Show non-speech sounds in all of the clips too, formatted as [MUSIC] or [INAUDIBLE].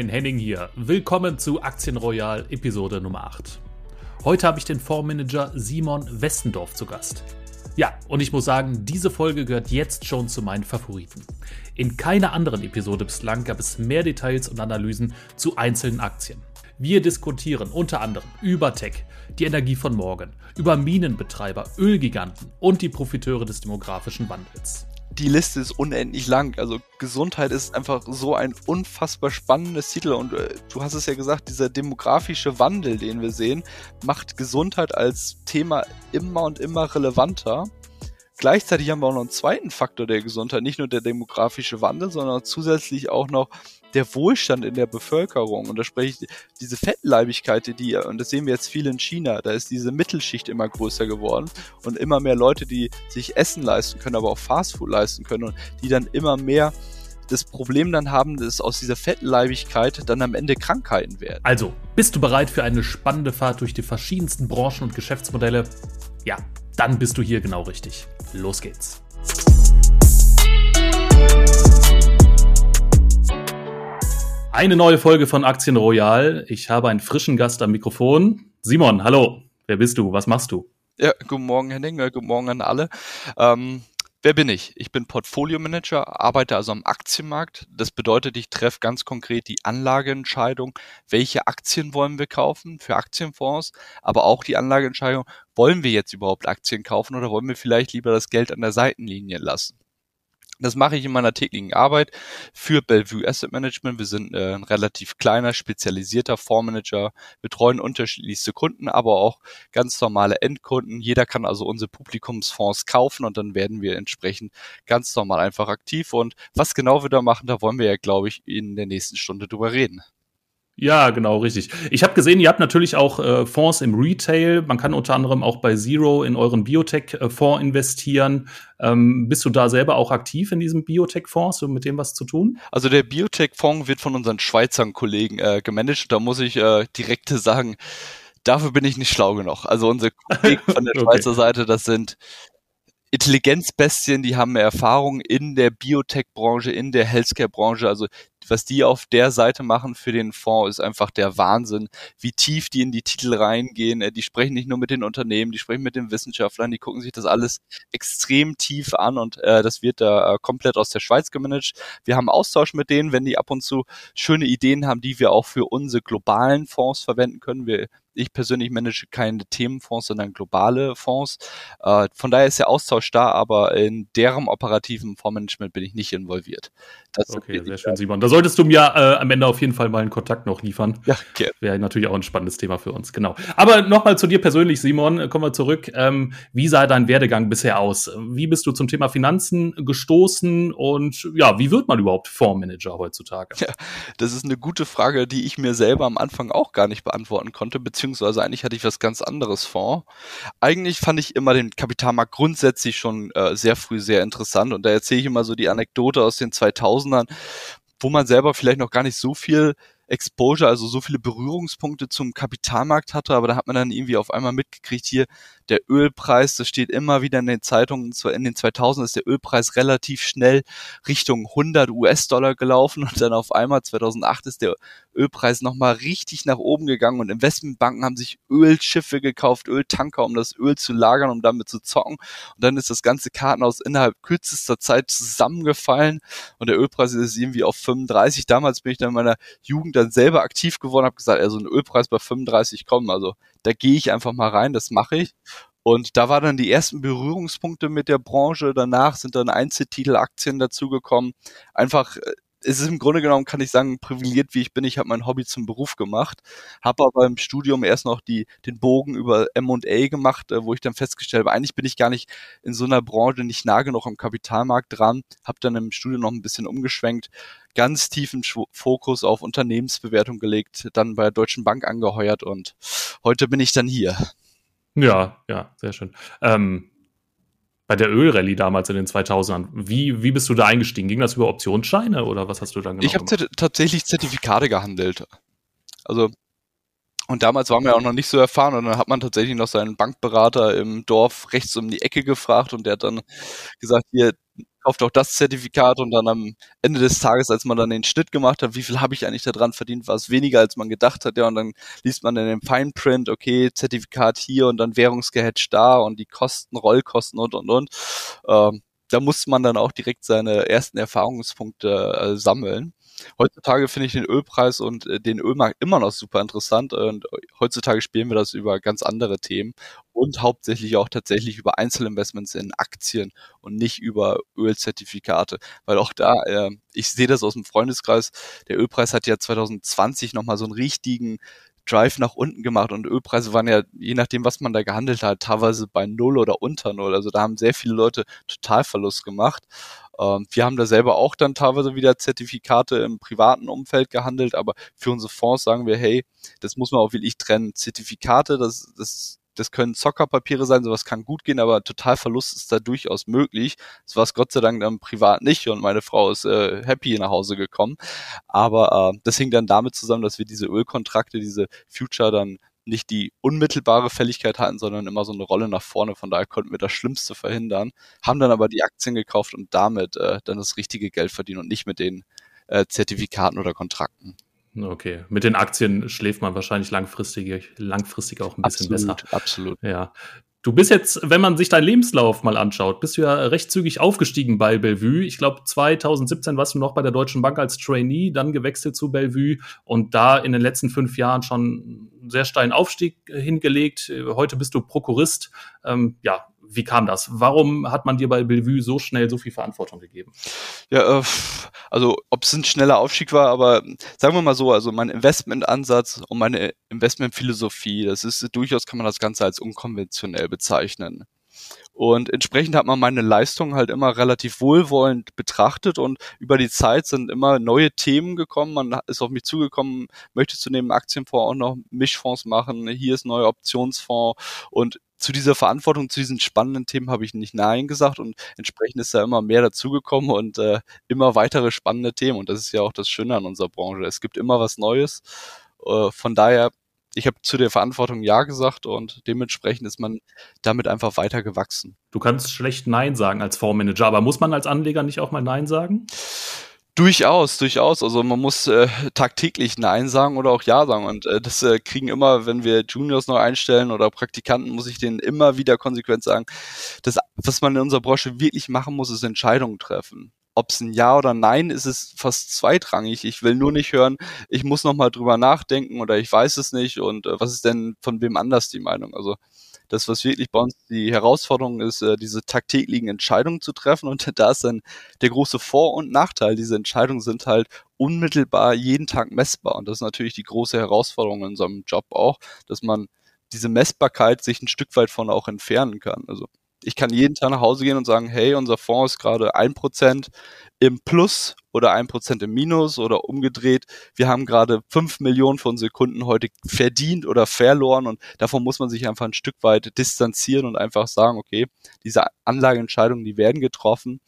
moin, Henning hier. Willkommen zu Aktien Royal Episode Nummer 8. Heute habe ich den Fondsmanager Simon Westendorf zu Gast. Ja, und ich muss sagen, diese Folge gehört jetzt schon zu meinen Favoriten. In keiner anderen Episode bislang gab es mehr Details und Analysen zu einzelnen Aktien. Wir diskutieren unter anderem über Tech, die Energie von morgen, über Minenbetreiber, Ölgiganten und die Profiteure des demografischen Wandels die Liste ist unendlich lang. Also Gesundheit ist einfach so ein unfassbar spannendes Titel und äh, du hast es ja gesagt, dieser demografische Wandel, den wir sehen, macht Gesundheit als Thema immer und immer relevanter. Gleichzeitig haben wir auch noch einen zweiten Faktor der Gesundheit, nicht nur der demografische Wandel, sondern zusätzlich auch noch der Wohlstand in der Bevölkerung. Und da spreche ich diese Fettleibigkeit, die, und das sehen wir jetzt viel in China, da ist diese Mittelschicht immer größer geworden und immer mehr Leute, die sich Essen leisten können, aber auch Fastfood leisten können und die dann immer mehr das Problem dann haben, dass aus dieser Fettleibigkeit dann am Ende Krankheiten werden. Also, bist du bereit für eine spannende Fahrt durch die verschiedensten Branchen und Geschäftsmodelle? Ja, dann bist du hier genau richtig. Los geht's. Eine neue Folge von Aktien Royal. Ich habe einen frischen Gast am Mikrofon. Simon, hallo. Wer bist du? Was machst du? Ja, guten Morgen, Henning. Guten Morgen an alle. Ähm, Wer bin ich? Ich bin Portfolio Manager, arbeite also am Aktienmarkt. Das bedeutet, ich treffe ganz konkret die Anlageentscheidung, welche Aktien wollen wir kaufen für Aktienfonds, aber auch die Anlageentscheidung, wollen wir jetzt überhaupt Aktien kaufen oder wollen wir vielleicht lieber das Geld an der Seitenlinie lassen? Das mache ich in meiner täglichen Arbeit für Bellevue Asset Management. Wir sind äh, ein relativ kleiner, spezialisierter Fondsmanager, betreuen unterschiedlichste Kunden, aber auch ganz normale Endkunden. Jeder kann also unsere Publikumsfonds kaufen und dann werden wir entsprechend ganz normal einfach aktiv. Und was genau wir da machen, da wollen wir ja, glaube ich, in der nächsten Stunde drüber reden. Ja, genau, richtig. Ich habe gesehen, ihr habt natürlich auch äh, Fonds im Retail. Man kann unter anderem auch bei Zero in euren Biotech-Fonds investieren. Ähm, bist du da selber auch aktiv in diesem Biotech-Fonds, so mit dem was zu tun? Also der Biotech-Fonds wird von unseren Schweizer Kollegen äh, gemanagt. Da muss ich äh, direkt sagen, dafür bin ich nicht schlau genug. Also unsere Kollegen von der [LAUGHS] Schweizer okay. Seite, das sind Intelligenzbestien, die haben Erfahrung in der Biotech-Branche, in der Healthcare-Branche. Also was die auf der Seite machen für den Fonds, ist einfach der Wahnsinn, wie tief die in die Titel reingehen. Äh, die sprechen nicht nur mit den Unternehmen, die sprechen mit den Wissenschaftlern, die gucken sich das alles extrem tief an und äh, das wird da äh, komplett aus der Schweiz gemanagt. Wir haben Austausch mit denen, wenn die ab und zu schöne Ideen haben, die wir auch für unsere globalen Fonds verwenden können. Wir ich persönlich manage keine Themenfonds, sondern globale Fonds. Äh, von daher ist der Austausch da, aber in deren operativen Fondsmanagement bin ich nicht involviert. Das okay, sehr schön, Simon. Da solltest du mir äh, am Ende auf jeden Fall mal einen Kontakt noch liefern. Ja, okay. Wäre natürlich auch ein spannendes Thema für uns, genau. Aber nochmal zu dir persönlich, Simon, kommen wir zurück. Ähm, wie sah dein Werdegang bisher aus? Wie bist du zum Thema Finanzen gestoßen und ja, wie wird man überhaupt Fondsmanager heutzutage? Ja, das ist eine gute Frage, die ich mir selber am Anfang auch gar nicht beantworten konnte, beziehungsweise eigentlich hatte ich was ganz anderes vor. Eigentlich fand ich immer den Kapitalmarkt grundsätzlich schon äh, sehr früh sehr interessant und da erzähle ich immer so die Anekdote aus den 2000ern, wo man selber vielleicht noch gar nicht so viel Exposure, also so viele Berührungspunkte zum Kapitalmarkt hatte, aber da hat man dann irgendwie auf einmal mitgekriegt, hier der Ölpreis, das steht immer wieder in den Zeitungen, in den 2000 ist der Ölpreis relativ schnell Richtung 100 US-Dollar gelaufen und dann auf einmal 2008 ist der Ölpreis nochmal richtig nach oben gegangen und Investmentbanken haben sich Ölschiffe gekauft, Öltanker, um das Öl zu lagern, um damit zu zocken und dann ist das ganze Kartenhaus innerhalb kürzester Zeit zusammengefallen und der Ölpreis ist irgendwie auf 35. Damals bin ich dann in meiner Jugend dann selber aktiv geworden, habe gesagt, also ein Ölpreis bei 35 kommen, also da gehe ich einfach mal rein, das mache ich. Und da waren dann die ersten Berührungspunkte mit der Branche. Danach sind dann Einzeltitelaktien dazugekommen. Einfach äh, es ist im Grunde genommen, kann ich sagen, privilegiert wie ich bin. Ich habe mein Hobby zum Beruf gemacht, habe aber im Studium erst noch die, den Bogen über M&A gemacht, äh, wo ich dann festgestellt habe, eigentlich bin ich gar nicht in so einer Branche nicht nah genug am Kapitalmarkt dran, habe dann im Studium noch ein bisschen umgeschwenkt, ganz tiefen Fokus auf Unternehmensbewertung gelegt, dann bei der Deutschen Bank angeheuert und heute bin ich dann hier. Ja, ja, sehr schön. Ähm, bei der Ölrallye damals in den 2000ern. Wie, wie bist du da eingestiegen? Ging das über Optionsscheine oder was hast du dann genau Ich habe tatsächlich Zertifikate gehandelt. Also und damals waren wir auch noch nicht so erfahren und dann hat man tatsächlich noch seinen Bankberater im Dorf rechts um die Ecke gefragt und der hat dann gesagt, hier, kauft auch das Zertifikat und dann am Ende des Tages, als man dann den Schnitt gemacht hat, wie viel habe ich eigentlich da dran verdient, war es weniger, als man gedacht hat, ja, und dann liest man in dem Fine Print, okay, Zertifikat hier und dann Währungsgehedge da und die Kosten, Rollkosten und, und, und. Ähm, da muss man dann auch direkt seine ersten Erfahrungspunkte äh, sammeln. Heutzutage finde ich den Ölpreis und äh, den Ölmarkt immer noch super interessant und heutzutage spielen wir das über ganz andere Themen und hauptsächlich auch tatsächlich über Einzelinvestments in Aktien und nicht über Ölzertifikate, weil auch da, äh, ich sehe das aus dem Freundeskreis, der Ölpreis hat ja 2020 nochmal so einen richtigen Drive nach unten gemacht und Ölpreise waren ja, je nachdem, was man da gehandelt hat, teilweise bei Null oder unter Null. Also da haben sehr viele Leute Totalverlust gemacht. Ähm, wir haben da selber auch dann teilweise wieder Zertifikate im privaten Umfeld gehandelt, aber für unsere Fonds sagen wir, hey, das muss man auch wirklich trennen. Zertifikate, das, das das können Zockerpapiere sein, sowas kann gut gehen, aber Totalverlust ist da durchaus möglich. Das war es Gott sei Dank dann privat nicht und meine Frau ist äh, happy nach Hause gekommen. Aber äh, das hing dann damit zusammen, dass wir diese Ölkontrakte, diese Future dann nicht die unmittelbare Fälligkeit hatten, sondern immer so eine Rolle nach vorne. Von daher konnten wir das Schlimmste verhindern, haben dann aber die Aktien gekauft und damit äh, dann das richtige Geld verdienen und nicht mit den äh, Zertifikaten oder Kontrakten. Okay, mit den Aktien schläft man wahrscheinlich langfristig, langfristig auch ein bisschen absolut, besser. Absolut. Ja. Du bist jetzt, wenn man sich deinen Lebenslauf mal anschaut, bist du ja recht zügig aufgestiegen bei Bellevue. Ich glaube, 2017 warst du noch bei der Deutschen Bank als Trainee, dann gewechselt zu Bellevue und da in den letzten fünf Jahren schon einen sehr steilen Aufstieg hingelegt. Heute bist du Prokurist. Ähm, ja, wie kam das? Warum hat man dir bei Bellevue so schnell so viel Verantwortung gegeben? Ja, äh, also ob es ein schneller Aufstieg war, aber sagen wir mal so, also mein Investmentansatz und meine Investmentphilosophie, das ist durchaus kann man das Ganze als unkonventionell bezeichnen. Und entsprechend hat man meine Leistung halt immer relativ wohlwollend betrachtet und über die Zeit sind immer neue Themen gekommen. Man ist auf mich zugekommen, möchtest du neben Aktienfonds auch noch Mischfonds machen? Hier ist neuer Optionsfonds und zu dieser Verantwortung, zu diesen spannenden Themen habe ich nicht Nein gesagt und entsprechend ist da immer mehr dazugekommen und äh, immer weitere spannende Themen. Und das ist ja auch das Schöne an unserer Branche. Es gibt immer was Neues. Äh, von daher, ich habe zu der Verantwortung Ja gesagt und dementsprechend ist man damit einfach weiter gewachsen. Du kannst schlecht Nein sagen als Fondsmanager, aber muss man als Anleger nicht auch mal Nein sagen? Durchaus, durchaus. Also man muss äh, tagtäglich Nein sagen oder auch Ja sagen. Und äh, das äh, kriegen immer, wenn wir Juniors noch einstellen oder Praktikanten, muss ich denen immer wieder konsequent sagen. Das, was man in unserer Branche wirklich machen muss, ist Entscheidungen treffen. Ob es ein Ja oder Nein ist, ist fast zweitrangig. Ich will nur nicht hören, ich muss noch mal drüber nachdenken oder ich weiß es nicht und äh, was ist denn von wem anders die Meinung? Also das, was wirklich bei uns die Herausforderung ist, äh, diese tagtäglichen Entscheidungen zu treffen. Und [LAUGHS] da ist dann der große Vor- und Nachteil. Diese Entscheidungen sind halt unmittelbar jeden Tag messbar. Und das ist natürlich die große Herausforderung in unserem Job auch, dass man diese Messbarkeit sich ein Stück weit von auch entfernen kann. Also ich kann jeden Tag nach Hause gehen und sagen, hey, unser Fonds ist gerade ein Prozent im Plus oder ein Prozent im Minus oder umgedreht. Wir haben gerade fünf Millionen von unsere Kunden heute verdient oder verloren und davon muss man sich einfach ein Stück weit distanzieren und einfach sagen, okay, diese Anlageentscheidungen, die werden getroffen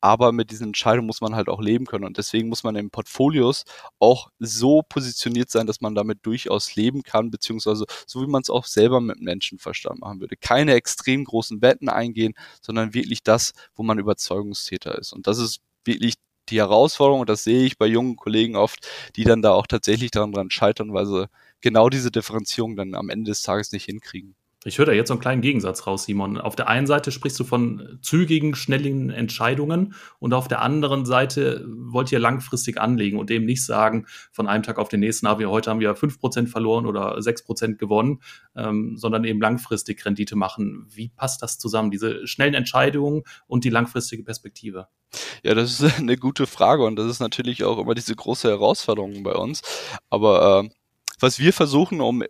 aber mit diesen Entscheidungen muss man halt auch leben können und deswegen muss man in Portfolios auch so positioniert sein, dass man damit durchaus leben kann, beziehungsweise so wie man es auch selber mit Menschenverstand machen würde. Keine extrem großen Wetten eingehen, sondern wirklich das, wo man Überzeugungstäter ist. Und das ist wirklich die Herausforderung und das sehe ich bei jungen Kollegen oft, die dann da auch tatsächlich daran scheitern, weil sie genau diese Differenzierung dann am Ende des Tages nicht hinkriegen. Ich höre da jetzt so einen kleinen Gegensatz raus, Simon. Auf der einen Seite sprichst du von zügigen, schnellen Entscheidungen und auf der anderen Seite wollt ihr langfristig anlegen und eben nicht sagen, von einem Tag auf den nächsten, ah, wir, heute haben wir 5% verloren oder 6% gewonnen, ähm, sondern eben langfristig Rendite machen. Wie passt das zusammen, diese schnellen Entscheidungen und die langfristige Perspektive? Ja, das ist [LAUGHS] eine gute Frage und das ist natürlich auch immer diese große Herausforderung bei uns. Aber äh, was wir versuchen, um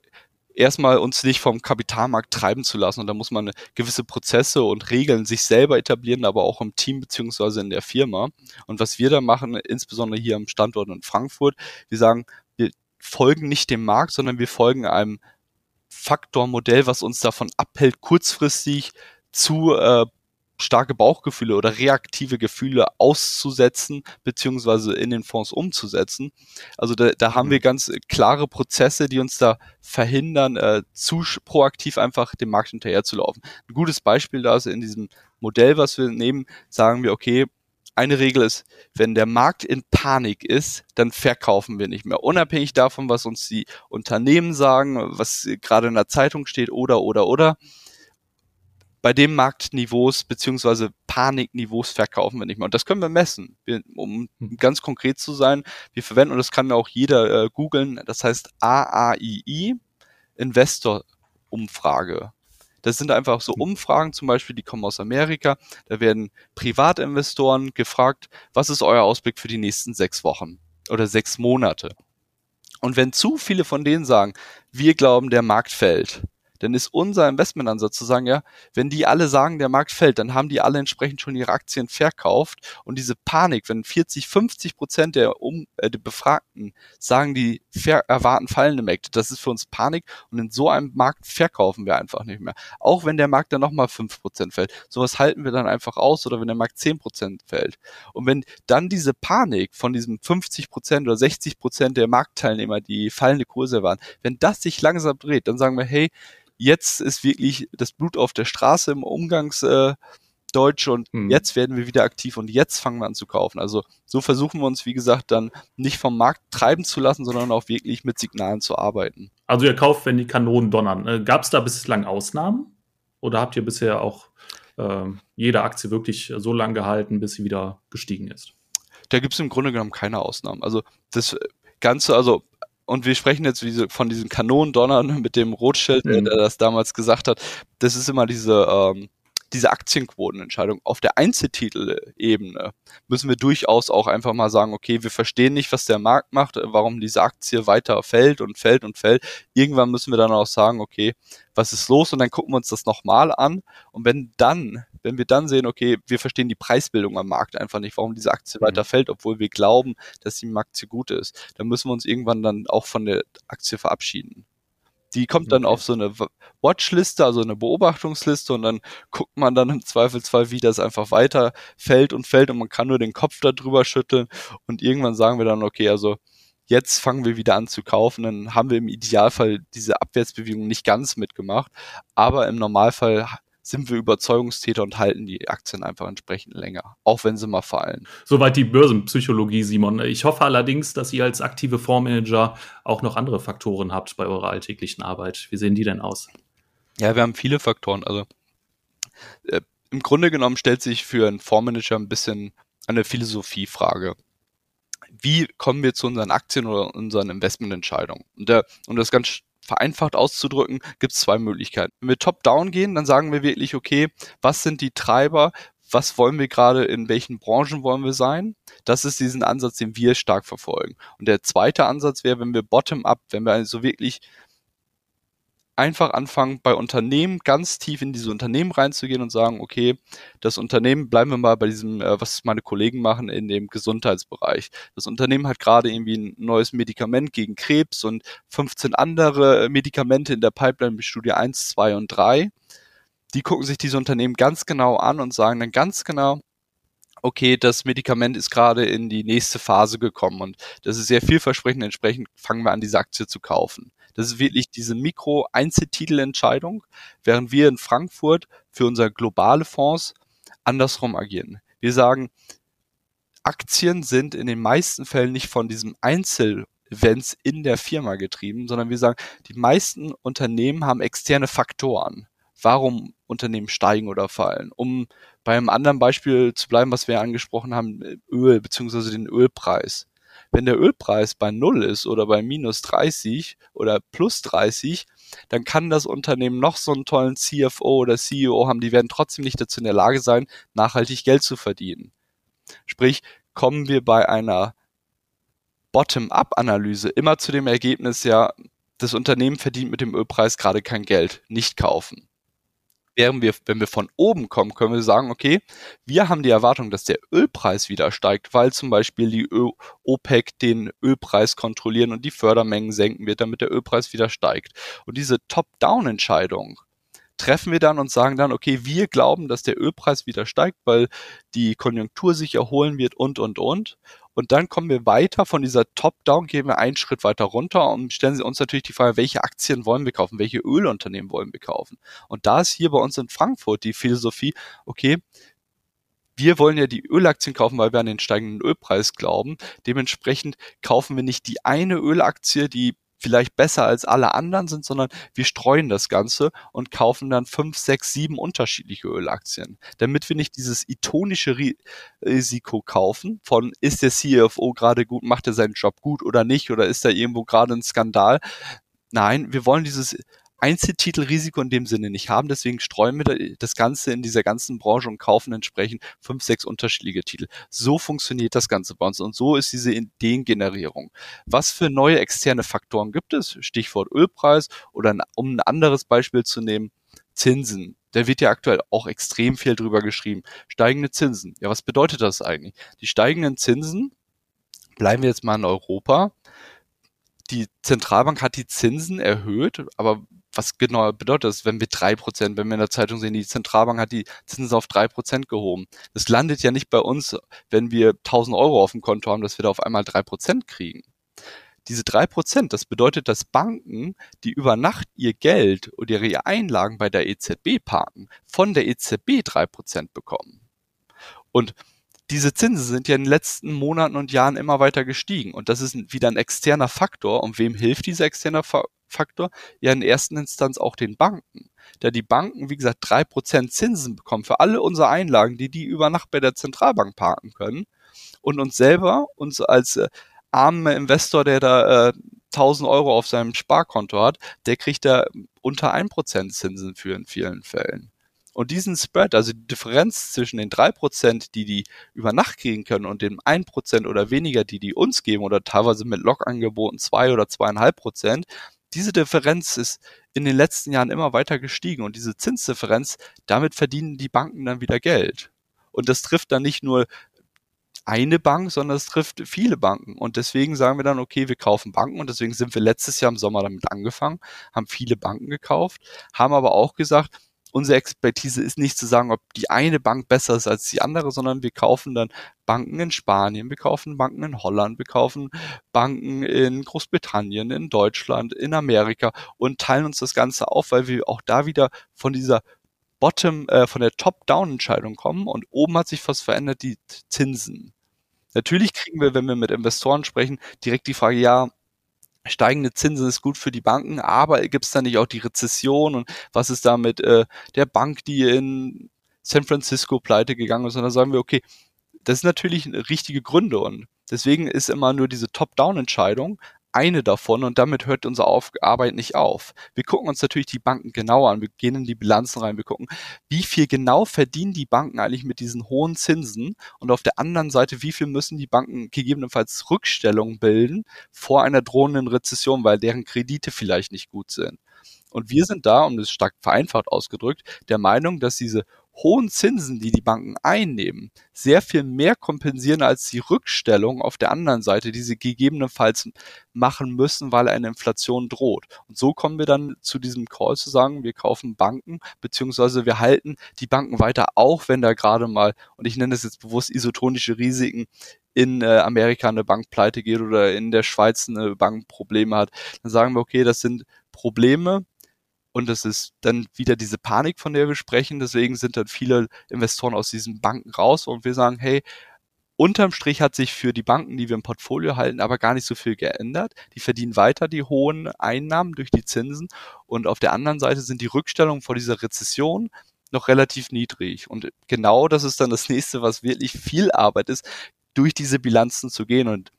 erstmal uns nicht vom Kapitalmarkt treiben zu lassen. Und da muss man gewisse Prozesse und Regeln sich selber etablieren, aber auch im Team beziehungsweise in der Firma. Und was wir da machen, insbesondere hier am Standort in Frankfurt, wir sagen, wir folgen nicht dem Markt, sondern wir folgen einem Faktormodell, was uns davon abhält, kurzfristig zu äh, starke Bauchgefühle oder reaktive Gefühle auszusetzen, beziehungsweise in den Fonds umzusetzen. Also da, da haben wir mhm. ganz klare Prozesse, die uns da verhindern, äh, zu proaktiv einfach dem Markt hinterherzulaufen. Ein gutes Beispiel da ist in diesem Modell, was wir nehmen, sagen wir, okay, eine Regel ist, wenn der Markt in Panik ist, dann verkaufen wir nicht mehr. Unabhängig davon, was uns die Unternehmen sagen, was gerade in der Zeitung steht oder, oder, oder. Bei dem Marktniveaus beziehungsweise Panikniveaus verkaufen wir nicht mehr. Und das können wir messen. Wir, um hm. ganz konkret zu sein, wir verwenden, und das kann auch jeder äh, googeln, das heißt AAII, Investor Umfrage. Das sind einfach so hm. Umfragen zum Beispiel, die kommen aus Amerika. Da werden Privatinvestoren gefragt, was ist euer Ausblick für die nächsten sechs Wochen oder sechs Monate? Und wenn zu viele von denen sagen, wir glauben, der Markt fällt, dann ist unser Investmentansatz zu sagen, ja, wenn die alle sagen, der Markt fällt, dann haben die alle entsprechend schon ihre Aktien verkauft und diese Panik, wenn 40, 50 Prozent der, um, äh, der Befragten sagen, die erwarten fallende Märkte, das ist für uns Panik und in so einem Markt verkaufen wir einfach nicht mehr. Auch wenn der Markt dann nochmal 5 Prozent fällt. Sowas halten wir dann einfach aus oder wenn der Markt 10 Prozent fällt. Und wenn dann diese Panik von diesem 50 Prozent oder 60 Prozent der Marktteilnehmer, die fallende Kurse waren, wenn das sich langsam dreht, dann sagen wir, hey, jetzt ist wirklich das Blut auf der Straße im Umgangsdeutsch äh, und hm. jetzt werden wir wieder aktiv und jetzt fangen wir an zu kaufen. Also so versuchen wir uns, wie gesagt, dann nicht vom Markt treiben zu lassen, sondern auch wirklich mit Signalen zu arbeiten. Also ihr kauft, wenn die Kanonen donnern. Äh, Gab es da bislang Ausnahmen? Oder habt ihr bisher auch äh, jede Aktie wirklich so lange gehalten, bis sie wieder gestiegen ist? Da gibt es im Grunde genommen keine Ausnahmen. Also das Ganze, also und wir sprechen jetzt von diesen Kanonendonnern mit dem Rothschild, mhm. der das damals gesagt hat. Das ist immer diese, ähm, diese Aktienquotenentscheidung. Auf der Einzeltitelebene müssen wir durchaus auch einfach mal sagen, okay, wir verstehen nicht, was der Markt macht, warum diese Aktie weiter fällt und fällt und fällt. Irgendwann müssen wir dann auch sagen, okay, was ist los? Und dann gucken wir uns das nochmal an. Und wenn dann wenn wir dann sehen, okay, wir verstehen die Preisbildung am Markt einfach nicht, warum diese Aktie mhm. weiter fällt, obwohl wir glauben, dass die Aktie gut ist, dann müssen wir uns irgendwann dann auch von der Aktie verabschieden. Die kommt dann okay. auf so eine Watchliste, also eine Beobachtungsliste und dann guckt man dann im Zweifelsfall, wie das einfach weiter fällt und fällt und man kann nur den Kopf darüber schütteln und irgendwann sagen wir dann, okay, also jetzt fangen wir wieder an zu kaufen, dann haben wir im Idealfall diese Abwärtsbewegung nicht ganz mitgemacht, aber im Normalfall sind wir Überzeugungstäter und halten die Aktien einfach entsprechend länger, auch wenn sie mal fallen. Soweit die Börsenpsychologie, Simon. Ich hoffe allerdings, dass ihr als aktive Fondsmanager auch noch andere Faktoren habt bei eurer alltäglichen Arbeit. Wie sehen die denn aus? Ja, wir haben viele Faktoren. Also äh, im Grunde genommen stellt sich für einen Fondsmanager ein bisschen eine Philosophiefrage wie kommen wir zu unseren Aktien oder unseren Investmententscheidungen? Und, der, um das ganz vereinfacht auszudrücken, gibt es zwei Möglichkeiten. Wenn wir top-down gehen, dann sagen wir wirklich, okay, was sind die Treiber, was wollen wir gerade, in welchen Branchen wollen wir sein? Das ist diesen Ansatz, den wir stark verfolgen. Und der zweite Ansatz wäre, wenn wir bottom-up, wenn wir also wirklich einfach anfangen, bei Unternehmen ganz tief in diese Unternehmen reinzugehen und sagen, okay, das Unternehmen, bleiben wir mal bei diesem, äh, was meine Kollegen machen in dem Gesundheitsbereich. Das Unternehmen hat gerade irgendwie ein neues Medikament gegen Krebs und 15 andere Medikamente in der Pipeline Studie 1, 2 und 3. Die gucken sich diese Unternehmen ganz genau an und sagen dann ganz genau, okay, das Medikament ist gerade in die nächste Phase gekommen und das ist sehr vielversprechend, entsprechend fangen wir an, diese Aktie zu kaufen. Das ist wirklich diese Mikro-Einzeltitelentscheidung, während wir in Frankfurt für unsere globale Fonds andersrum agieren. Wir sagen, Aktien sind in den meisten Fällen nicht von diesem Einzelevents in der Firma getrieben, sondern wir sagen, die meisten Unternehmen haben externe Faktoren, warum Unternehmen steigen oder fallen. Um bei einem anderen Beispiel zu bleiben, was wir angesprochen haben, Öl bzw. den Ölpreis. Wenn der Ölpreis bei Null ist oder bei minus 30 oder plus 30, dann kann das Unternehmen noch so einen tollen CFO oder CEO haben, die werden trotzdem nicht dazu in der Lage sein, nachhaltig Geld zu verdienen. Sprich, kommen wir bei einer Bottom-up-Analyse immer zu dem Ergebnis, ja, das Unternehmen verdient mit dem Ölpreis gerade kein Geld, nicht kaufen während wir, wenn wir von oben kommen, können wir sagen, okay, wir haben die Erwartung, dass der Ölpreis wieder steigt, weil zum Beispiel die Ö OPEC den Ölpreis kontrollieren und die Fördermengen senken wird, damit der Ölpreis wieder steigt. Und diese Top-Down-Entscheidung treffen wir dann und sagen dann, okay, wir glauben, dass der Ölpreis wieder steigt, weil die Konjunktur sich erholen wird und, und, und. Und dann kommen wir weiter von dieser Top-Down, gehen wir einen Schritt weiter runter und stellen Sie uns natürlich die Frage, welche Aktien wollen wir kaufen, welche Ölunternehmen wollen wir kaufen. Und da ist hier bei uns in Frankfurt die Philosophie, okay, wir wollen ja die Ölaktien kaufen, weil wir an den steigenden Ölpreis glauben. Dementsprechend kaufen wir nicht die eine Ölaktie, die vielleicht besser als alle anderen sind, sondern wir streuen das Ganze und kaufen dann fünf, sechs, sieben unterschiedliche Ölaktien, damit wir nicht dieses itonische Risiko kaufen von ist der CFO gerade gut, macht er seinen Job gut oder nicht oder ist da irgendwo gerade ein Skandal. Nein, wir wollen dieses Einzeltitelrisiko in dem Sinne nicht haben. Deswegen streuen wir das Ganze in dieser ganzen Branche und kaufen entsprechend fünf, sechs unterschiedliche Titel. So funktioniert das Ganze bei uns und so ist diese Ideengenerierung. Was für neue externe Faktoren gibt es? Stichwort Ölpreis oder um ein anderes Beispiel zu nehmen, Zinsen. Da wird ja aktuell auch extrem viel drüber geschrieben. Steigende Zinsen. Ja, was bedeutet das eigentlich? Die steigenden Zinsen, bleiben wir jetzt mal in Europa, die Zentralbank hat die Zinsen erhöht, aber was genau bedeutet das, wenn wir drei Prozent, wenn wir in der Zeitung sehen, die Zentralbank hat die Zinsen auf drei Prozent gehoben. Das landet ja nicht bei uns, wenn wir 1000 Euro auf dem Konto haben, dass wir da auf einmal drei Prozent kriegen. Diese drei Prozent, das bedeutet, dass Banken, die über Nacht ihr Geld oder ihre Einlagen bei der EZB parken, von der EZB drei Prozent bekommen. Und diese Zinsen sind ja in den letzten Monaten und Jahren immer weiter gestiegen. Und das ist wieder ein externer Faktor. Und wem hilft dieser externe Faktor? Ja, in erster Instanz auch den Banken. Da die Banken, wie gesagt, drei Prozent Zinsen bekommen für alle unsere Einlagen, die die über Nacht bei der Zentralbank parken können. Und uns selber, uns als äh, armer Investor, der da äh, 1000 Euro auf seinem Sparkonto hat, der kriegt da unter ein Prozent Zinsen für in vielen Fällen. Und diesen Spread, also die Differenz zwischen den drei Prozent, die die über Nacht kriegen können und dem ein Prozent oder weniger, die die uns geben oder teilweise mit Log-Angeboten zwei oder zweieinhalb Prozent, diese Differenz ist in den letzten Jahren immer weiter gestiegen und diese Zinsdifferenz, damit verdienen die Banken dann wieder Geld. Und das trifft dann nicht nur eine Bank, sondern es trifft viele Banken. Und deswegen sagen wir dann, okay, wir kaufen Banken. Und deswegen sind wir letztes Jahr im Sommer damit angefangen, haben viele Banken gekauft, haben aber auch gesagt, unsere Expertise ist nicht zu sagen, ob die eine Bank besser ist als die andere, sondern wir kaufen dann Banken in Spanien, wir kaufen Banken in Holland, wir kaufen Banken in Großbritannien, in Deutschland, in Amerika und teilen uns das Ganze auf, weil wir auch da wieder von dieser Bottom, äh, von der Top-Down-Entscheidung kommen und oben hat sich was verändert, die Zinsen. Natürlich kriegen wir, wenn wir mit Investoren sprechen, direkt die Frage, ja, steigende Zinsen ist gut für die Banken, aber gibt es da nicht auch die Rezession und was ist da mit äh, der Bank, die in San Francisco pleite gegangen ist? Und dann sagen wir, okay, das ist natürlich richtige Gründe und deswegen ist immer nur diese Top-Down-Entscheidung eine davon und damit hört unsere auf Arbeit nicht auf. Wir gucken uns natürlich die Banken genauer an, wir gehen in die Bilanzen rein, wir gucken, wie viel genau verdienen die Banken eigentlich mit diesen hohen Zinsen und auf der anderen Seite, wie viel müssen die Banken gegebenenfalls Rückstellungen bilden vor einer drohenden Rezession, weil deren Kredite vielleicht nicht gut sind. Und wir sind da, um das stark vereinfacht ausgedrückt, der Meinung, dass diese hohen Zinsen, die die Banken einnehmen, sehr viel mehr kompensieren als die Rückstellung auf der anderen Seite, die sie gegebenenfalls machen müssen, weil eine Inflation droht. Und so kommen wir dann zu diesem Call zu sagen, wir kaufen Banken, beziehungsweise wir halten die Banken weiter, auch wenn da gerade mal, und ich nenne das jetzt bewusst isotonische Risiken, in äh, Amerika eine Bank pleite geht oder in der Schweiz eine Bank Probleme hat, dann sagen wir, okay, das sind Probleme, und es ist dann wieder diese Panik, von der wir sprechen. Deswegen sind dann viele Investoren aus diesen Banken raus und wir sagen, hey, unterm Strich hat sich für die Banken, die wir im Portfolio halten, aber gar nicht so viel geändert. Die verdienen weiter die hohen Einnahmen durch die Zinsen und auf der anderen Seite sind die Rückstellungen vor dieser Rezession noch relativ niedrig. Und genau das ist dann das nächste, was wirklich viel Arbeit ist, durch diese Bilanzen zu gehen. Und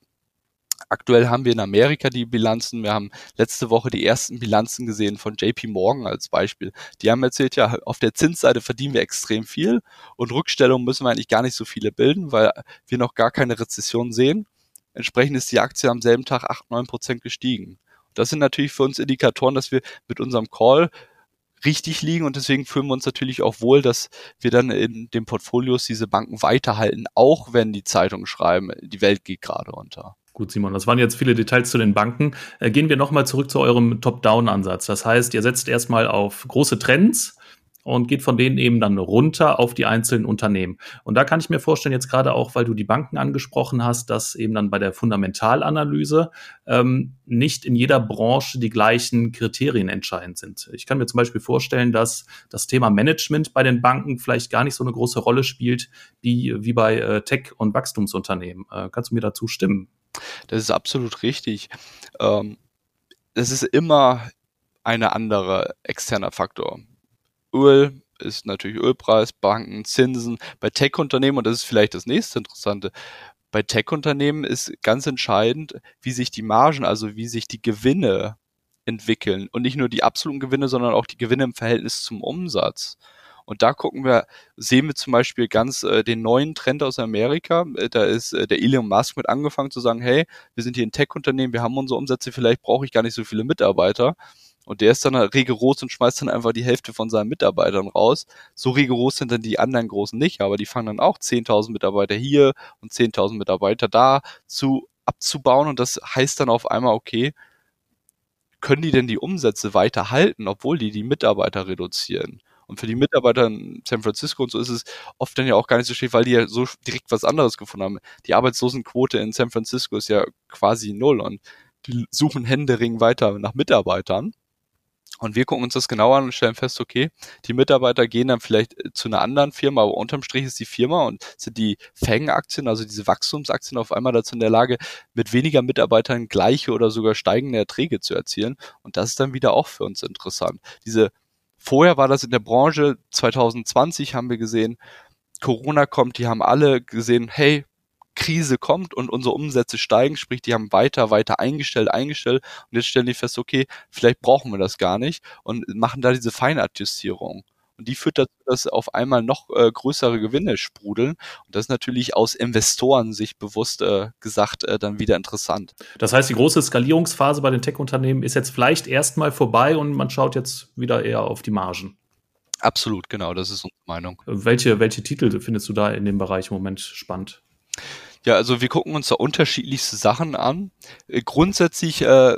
Aktuell haben wir in Amerika die Bilanzen. Wir haben letzte Woche die ersten Bilanzen gesehen von JP Morgan als Beispiel. Die haben erzählt, ja, auf der Zinsseite verdienen wir extrem viel und Rückstellungen müssen wir eigentlich gar nicht so viele bilden, weil wir noch gar keine Rezession sehen. Entsprechend ist die Aktie am selben Tag 8, 9 Prozent gestiegen. Das sind natürlich für uns Indikatoren, dass wir mit unserem Call richtig liegen und deswegen fühlen wir uns natürlich auch wohl, dass wir dann in den Portfolios diese Banken weiterhalten, auch wenn die Zeitungen schreiben, die Welt geht gerade unter. Gut, Simon, das waren jetzt viele Details zu den Banken. Äh, gehen wir nochmal zurück zu eurem Top-Down-Ansatz. Das heißt, ihr setzt erstmal auf große Trends und geht von denen eben dann runter auf die einzelnen Unternehmen. Und da kann ich mir vorstellen, jetzt gerade auch, weil du die Banken angesprochen hast, dass eben dann bei der Fundamentalanalyse ähm, nicht in jeder Branche die gleichen Kriterien entscheidend sind. Ich kann mir zum Beispiel vorstellen, dass das Thema Management bei den Banken vielleicht gar nicht so eine große Rolle spielt wie, wie bei äh, Tech- und Wachstumsunternehmen. Äh, kannst du mir dazu stimmen? Das ist absolut richtig. Ähm, es ist immer ein anderer externer Faktor. Öl ist natürlich Ölpreis, Banken, Zinsen. Bei Tech-Unternehmen, und das ist vielleicht das nächste Interessante, bei Tech-Unternehmen ist ganz entscheidend, wie sich die Margen, also wie sich die Gewinne entwickeln. Und nicht nur die absoluten Gewinne, sondern auch die Gewinne im Verhältnis zum Umsatz. Und da gucken wir, sehen wir zum Beispiel ganz äh, den neuen Trend aus Amerika. Äh, da ist äh, der Elon Musk mit angefangen zu sagen, hey, wir sind hier ein Tech-Unternehmen, wir haben unsere Umsätze, vielleicht brauche ich gar nicht so viele Mitarbeiter. Und der ist dann rigoros und schmeißt dann einfach die Hälfte von seinen Mitarbeitern raus. So rigoros sind dann die anderen Großen nicht, aber die fangen dann auch 10.000 Mitarbeiter hier und 10.000 Mitarbeiter da zu abzubauen. Und das heißt dann auf einmal, okay, können die denn die Umsätze weiter halten, obwohl die die Mitarbeiter reduzieren? Und für die Mitarbeiter in San Francisco und so ist es oft dann ja auch gar nicht so schlecht, weil die ja so direkt was anderes gefunden haben. Die Arbeitslosenquote in San Francisco ist ja quasi null und die suchen Händering weiter nach Mitarbeitern. Und wir gucken uns das genauer an und stellen fest, okay, die Mitarbeiter gehen dann vielleicht äh, zu einer anderen Firma, aber unterm Strich ist die Firma und sind die Fang-Aktien, also diese Wachstumsaktien auf einmal dazu in der Lage, mit weniger Mitarbeitern gleiche oder sogar steigende Erträge zu erzielen. Und das ist dann wieder auch für uns interessant. Diese, vorher war das in der Branche, 2020 haben wir gesehen, Corona kommt, die haben alle gesehen, hey, Krise kommt und unsere Umsätze steigen, sprich, die haben weiter, weiter eingestellt, eingestellt und jetzt stellen die fest, okay, vielleicht brauchen wir das gar nicht und machen da diese Feinadjustierung. Und die führt dazu, dass auf einmal noch äh, größere Gewinne sprudeln. Und das ist natürlich aus Investoren sich bewusst äh, gesagt äh, dann wieder interessant. Das heißt, die große Skalierungsphase bei den Tech-Unternehmen ist jetzt vielleicht erstmal vorbei und man schaut jetzt wieder eher auf die Margen. Absolut, genau, das ist unsere Meinung. Welche, welche Titel findest du da in dem Bereich im Moment spannend? Ja, also wir gucken uns da unterschiedlichste Sachen an. Äh, grundsätzlich äh,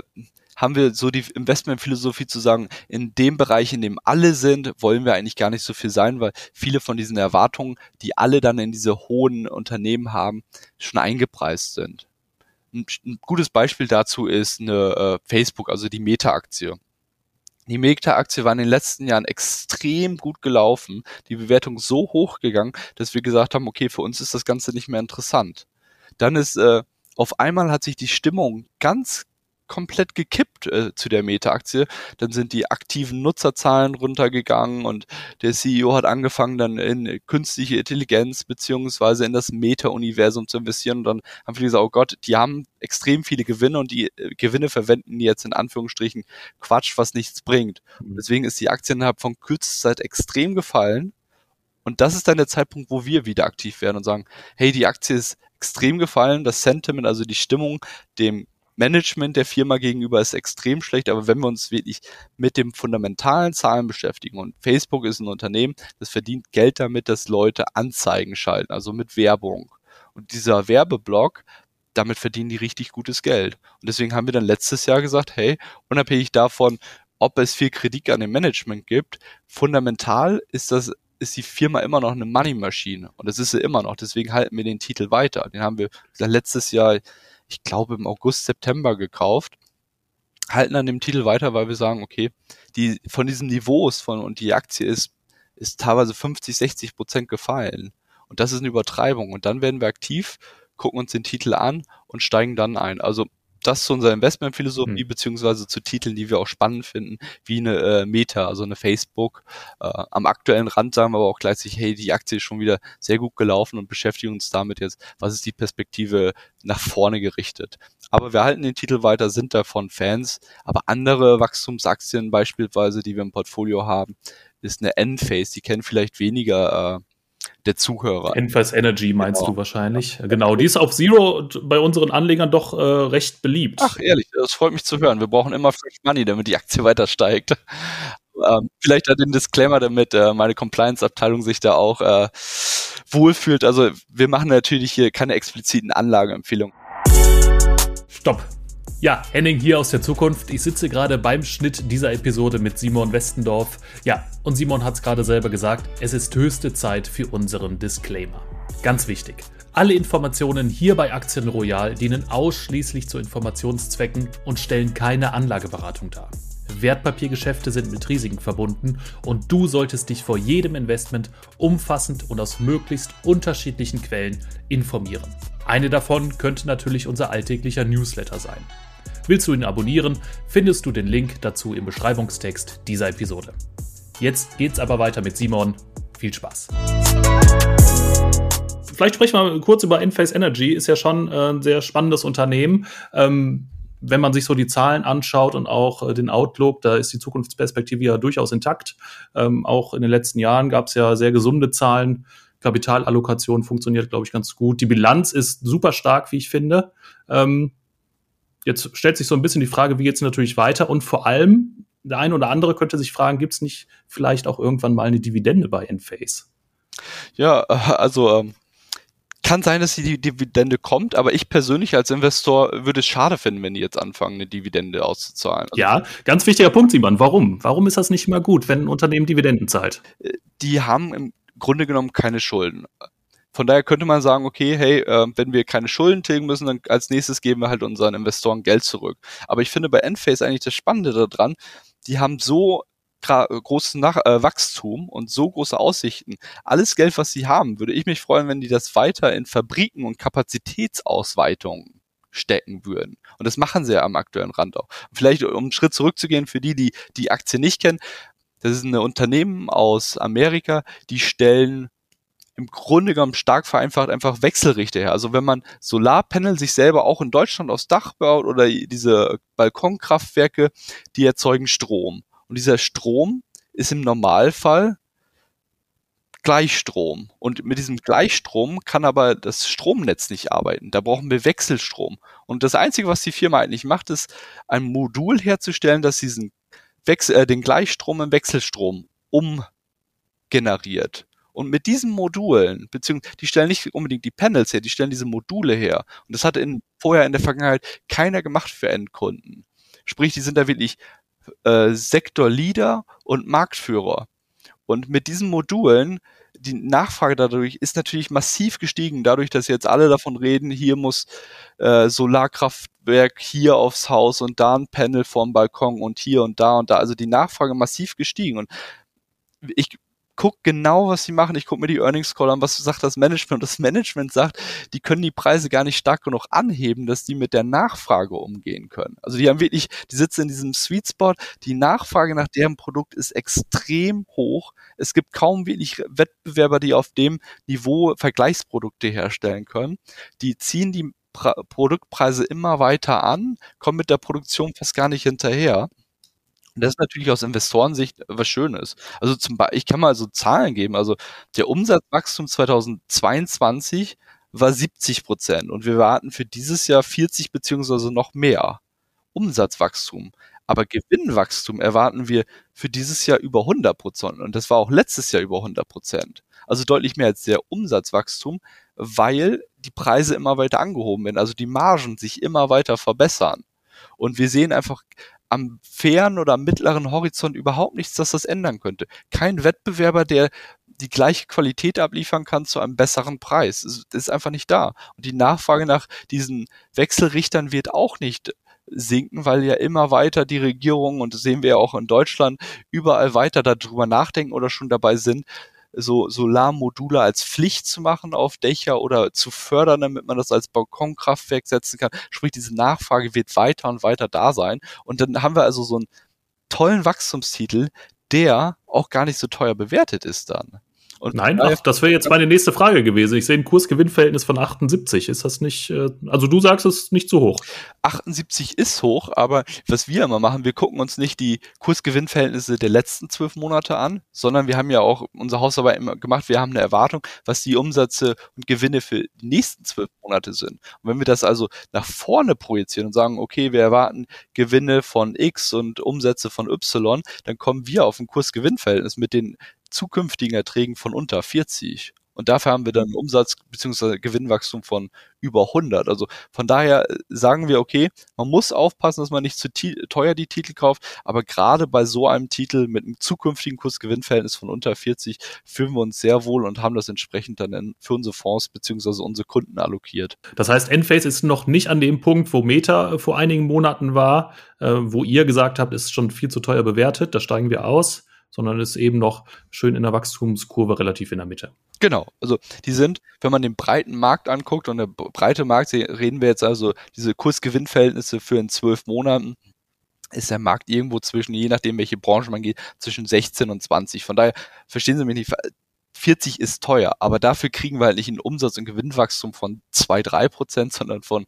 haben wir so die Investmentphilosophie zu sagen, in dem Bereich, in dem alle sind, wollen wir eigentlich gar nicht so viel sein, weil viele von diesen Erwartungen, die alle dann in diese hohen Unternehmen haben, schon eingepreist sind. Ein, ein gutes Beispiel dazu ist eine äh, Facebook, also die Meta-Aktie. Die Meta-Aktie war in den letzten Jahren extrem gut gelaufen, die Bewertung so hoch gegangen, dass wir gesagt haben, okay, für uns ist das Ganze nicht mehr interessant. Dann ist äh, auf einmal hat sich die Stimmung ganz komplett gekippt äh, zu der Meta-Aktie. Dann sind die aktiven Nutzerzahlen runtergegangen und der CEO hat angefangen dann in künstliche Intelligenz beziehungsweise in das Meta-Universum zu investieren und dann haben viele gesagt, oh Gott, die haben extrem viele Gewinne und die äh, Gewinne verwenden die jetzt in Anführungsstrichen Quatsch, was nichts bringt. Und mhm. deswegen ist die Aktie innerhalb von kürzester Zeit extrem gefallen. Und das ist dann der Zeitpunkt, wo wir wieder aktiv werden und sagen, hey, die Aktie ist extrem gefallen, das Sentiment, also die Stimmung dem Management der Firma gegenüber ist extrem schlecht, aber wenn wir uns wirklich mit dem fundamentalen Zahlen beschäftigen und Facebook ist ein Unternehmen, das verdient Geld damit, dass Leute Anzeigen schalten, also mit Werbung. Und dieser Werbeblock, damit verdienen die richtig gutes Geld. Und deswegen haben wir dann letztes Jahr gesagt, hey, unabhängig davon, ob es viel Kritik an dem Management gibt, fundamental ist das ist die Firma immer noch eine Money-Maschine. Und das ist sie immer noch. Deswegen halten wir den Titel weiter. Den haben wir letztes Jahr ich glaube, im August, September gekauft, halten an dem Titel weiter, weil wir sagen, okay, die von diesen Niveaus von und die Aktie ist, ist teilweise 50, 60 Prozent gefallen. Und das ist eine Übertreibung. Und dann werden wir aktiv, gucken uns den Titel an und steigen dann ein. Also das zu unserer Investmentphilosophie, mhm. beziehungsweise zu Titeln, die wir auch spannend finden, wie eine äh, Meta, also eine Facebook. Äh, am aktuellen Rand sagen wir aber auch gleichzeitig, hey, die Aktie ist schon wieder sehr gut gelaufen und beschäftigen uns damit jetzt, was ist die Perspektive nach vorne gerichtet. Aber wir halten den Titel weiter, sind davon Fans, aber andere Wachstumsaktien beispielsweise, die wir im Portfolio haben, ist eine Enphase, die kennen vielleicht weniger äh, der Zuhörer. Enphase Energy meinst genau. du wahrscheinlich. Genau, die ist auf Zero bei unseren Anlegern doch äh, recht beliebt. Ach, ehrlich, das freut mich zu hören. Wir brauchen immer Fresh Money, damit die Aktie weiter steigt. [LAUGHS] Ähm, vielleicht hat den Disclaimer, damit äh, meine Compliance-Abteilung sich da auch äh, wohlfühlt. Also wir machen natürlich hier keine expliziten Anlageempfehlungen. Stopp. Ja, Henning hier aus der Zukunft. Ich sitze gerade beim Schnitt dieser Episode mit Simon Westendorf. Ja, und Simon hat es gerade selber gesagt, es ist höchste Zeit für unseren Disclaimer. Ganz wichtig. Alle Informationen hier bei Aktien Royal dienen ausschließlich zu Informationszwecken und stellen keine Anlageberatung dar. Wertpapiergeschäfte sind mit Risiken verbunden und du solltest dich vor jedem Investment umfassend und aus möglichst unterschiedlichen Quellen informieren. Eine davon könnte natürlich unser alltäglicher Newsletter sein. Willst du ihn abonnieren, findest du den Link dazu im Beschreibungstext dieser Episode. Jetzt geht's aber weiter mit Simon. Viel Spaß. Vielleicht sprechen wir kurz über Enphase Energy. Ist ja schon äh, ein sehr spannendes Unternehmen. Ähm, wenn man sich so die Zahlen anschaut und auch äh, den Outlook, da ist die Zukunftsperspektive ja durchaus intakt. Ähm, auch in den letzten Jahren gab es ja sehr gesunde Zahlen. Kapitalallokation funktioniert, glaube ich, ganz gut. Die Bilanz ist super stark, wie ich finde. Ähm, Jetzt stellt sich so ein bisschen die Frage, wie geht es natürlich weiter? Und vor allem, der eine oder andere könnte sich fragen, gibt es nicht vielleicht auch irgendwann mal eine Dividende bei Enphase? Ja, äh, also ähm, kann sein, dass die Dividende kommt, aber ich persönlich als Investor würde es schade finden, wenn die jetzt anfangen, eine Dividende auszuzahlen. Also ja, ganz wichtiger Punkt, Simon. Warum? Warum ist das nicht immer gut, wenn ein Unternehmen Dividenden zahlt? Äh, die haben im Grunde genommen keine Schulden. Von daher könnte man sagen, okay, hey, äh, wenn wir keine Schulden tilgen müssen, dann als nächstes geben wir halt unseren Investoren Geld zurück. Aber ich finde bei Enphase eigentlich das Spannende daran, die haben so großes Nach äh, Wachstum und so große Aussichten. Alles Geld, was sie haben, würde ich mich freuen, wenn die das weiter in Fabriken und Kapazitätsausweitungen stecken würden. Und das machen sie ja am aktuellen Rand auch. Vielleicht, um einen Schritt zurückzugehen, für die, die die Aktie nicht kennen, das ist ein Unternehmen aus Amerika, die stellen im Grunde genommen stark vereinfacht einfach Wechselrichter her. Also wenn man Solarpanel sich selber auch in Deutschland aufs Dach baut oder diese Balkonkraftwerke, die erzeugen Strom. Und dieser Strom ist im Normalfall Gleichstrom. Und mit diesem Gleichstrom kann aber das Stromnetz nicht arbeiten. Da brauchen wir Wechselstrom. Und das Einzige, was die Firma eigentlich macht, ist ein Modul herzustellen, das diesen Wechsel, äh, den Gleichstrom in Wechselstrom umgeneriert. Und mit diesen Modulen, beziehungsweise die stellen nicht unbedingt die Panels her, die stellen diese Module her. Und das hat in, vorher in der Vergangenheit keiner gemacht für Endkunden. Sprich, die sind da wirklich äh, Sektorleader und Marktführer. Und mit diesen Modulen, die Nachfrage dadurch ist natürlich massiv gestiegen, dadurch, dass jetzt alle davon reden, hier muss äh, Solarkraftwerk hier aufs Haus und da ein Panel vorm Balkon und hier und da und da. Also die Nachfrage massiv gestiegen. Und ich gucke genau, was sie machen. Ich gucke mir die Earnings Call an, was sagt das Management. Das Management sagt, die können die Preise gar nicht stark genug anheben, dass die mit der Nachfrage umgehen können. Also die haben wirklich, die sitzen in diesem Sweet Spot. Die Nachfrage nach deren Produkt ist extrem hoch. Es gibt kaum wirklich Wettbewerber, die auf dem Niveau Vergleichsprodukte herstellen können. Die ziehen die Produktpreise immer weiter an, kommen mit der Produktion fast gar nicht hinterher. Und das ist natürlich aus Investorensicht was Schönes. Also zum Beispiel, ich kann mal so Zahlen geben. Also der Umsatzwachstum 2022 war 70 Prozent und wir warten für dieses Jahr 40 beziehungsweise noch mehr Umsatzwachstum. Aber Gewinnwachstum erwarten wir für dieses Jahr über 100 Prozent und das war auch letztes Jahr über 100 Prozent. Also deutlich mehr als der Umsatzwachstum, weil die Preise immer weiter angehoben werden, also die Margen sich immer weiter verbessern. Und wir sehen einfach am fairen oder am mittleren Horizont überhaupt nichts, dass das ändern könnte. Kein Wettbewerber, der die gleiche Qualität abliefern kann zu einem besseren Preis. Das ist einfach nicht da. Und die Nachfrage nach diesen Wechselrichtern wird auch nicht sinken, weil ja immer weiter die Regierung, und das sehen wir ja auch in Deutschland, überall weiter darüber nachdenken oder schon dabei sind, so Solarmodule als Pflicht zu machen auf Dächer oder zu fördern, damit man das als Balkonkraftwerk setzen kann. Sprich, diese Nachfrage wird weiter und weiter da sein. Und dann haben wir also so einen tollen Wachstumstitel, der auch gar nicht so teuer bewertet ist dann. Und Nein, ach, das wäre jetzt meine nächste Frage gewesen. Ich sehe ein Kursgewinnverhältnis von 78. Ist das nicht, äh, also du sagst es ist nicht zu hoch. 78 ist hoch, aber was wir immer machen, wir gucken uns nicht die Kursgewinnverhältnisse der letzten zwölf Monate an, sondern wir haben ja auch unsere Hausarbeit immer gemacht. Wir haben eine Erwartung, was die Umsätze und Gewinne für die nächsten zwölf Monate sind. Und wenn wir das also nach vorne projizieren und sagen, okay, wir erwarten Gewinne von X und Umsätze von Y, dann kommen wir auf ein Kursgewinnverhältnis mit den zukünftigen Erträgen von unter 40. Und dafür haben wir dann Umsatz bzw. Gewinnwachstum von über 100. Also von daher äh, sagen wir, okay, man muss aufpassen, dass man nicht zu teuer die Titel kauft, aber gerade bei so einem Titel mit einem zukünftigen Kursgewinnverhältnis von unter 40 fühlen wir uns sehr wohl und haben das entsprechend dann für unsere Fonds bzw. unsere Kunden allokiert. Das heißt, Enphase ist noch nicht an dem Punkt, wo Meta vor einigen Monaten war, äh, wo ihr gesagt habt, ist schon viel zu teuer bewertet, da steigen wir aus sondern ist eben noch schön in der Wachstumskurve relativ in der Mitte. Genau, also die sind, wenn man den breiten Markt anguckt und der breite Markt, reden wir jetzt also diese Kursgewinnverhältnisse für in zwölf Monaten, ist der Markt irgendwo zwischen, je nachdem welche Branche man geht, zwischen 16 und 20. Von daher verstehen Sie mich nicht, 40 ist teuer, aber dafür kriegen wir halt nicht ein Umsatz- und Gewinnwachstum von 2, 3 Prozent, sondern von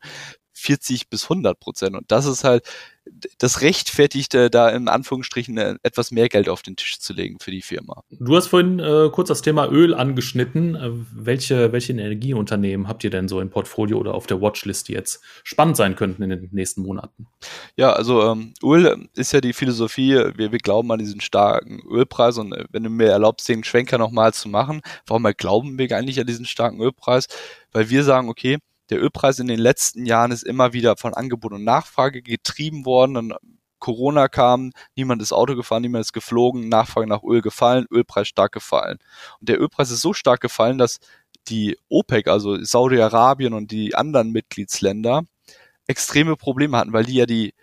40 bis 100 Prozent. Und das ist halt, das rechtfertigt äh, da in Anführungsstrichen äh, etwas mehr Geld auf den Tisch zu legen für die Firma. Du hast vorhin äh, kurz das Thema Öl angeschnitten. Äh, welche, welche Energieunternehmen habt ihr denn so im Portfolio oder auf der Watchlist, die jetzt spannend sein könnten in den nächsten Monaten? Ja, also ähm, Öl ist ja die Philosophie, wir, wir glauben an diesen starken Ölpreis und äh, wenn du mir erlaubst, den Schwenker nochmal zu machen, warum glauben wir eigentlich an diesen starken Ölpreis? Weil wir sagen, okay, der Ölpreis in den letzten Jahren ist immer wieder von Angebot und Nachfrage getrieben worden. Dann Corona kam, niemand ist Auto gefahren, niemand ist geflogen, Nachfrage nach Öl gefallen, Ölpreis stark gefallen. Und der Ölpreis ist so stark gefallen, dass die OPEC, also Saudi-Arabien und die anderen Mitgliedsländer, extreme Probleme hatten, weil die ja die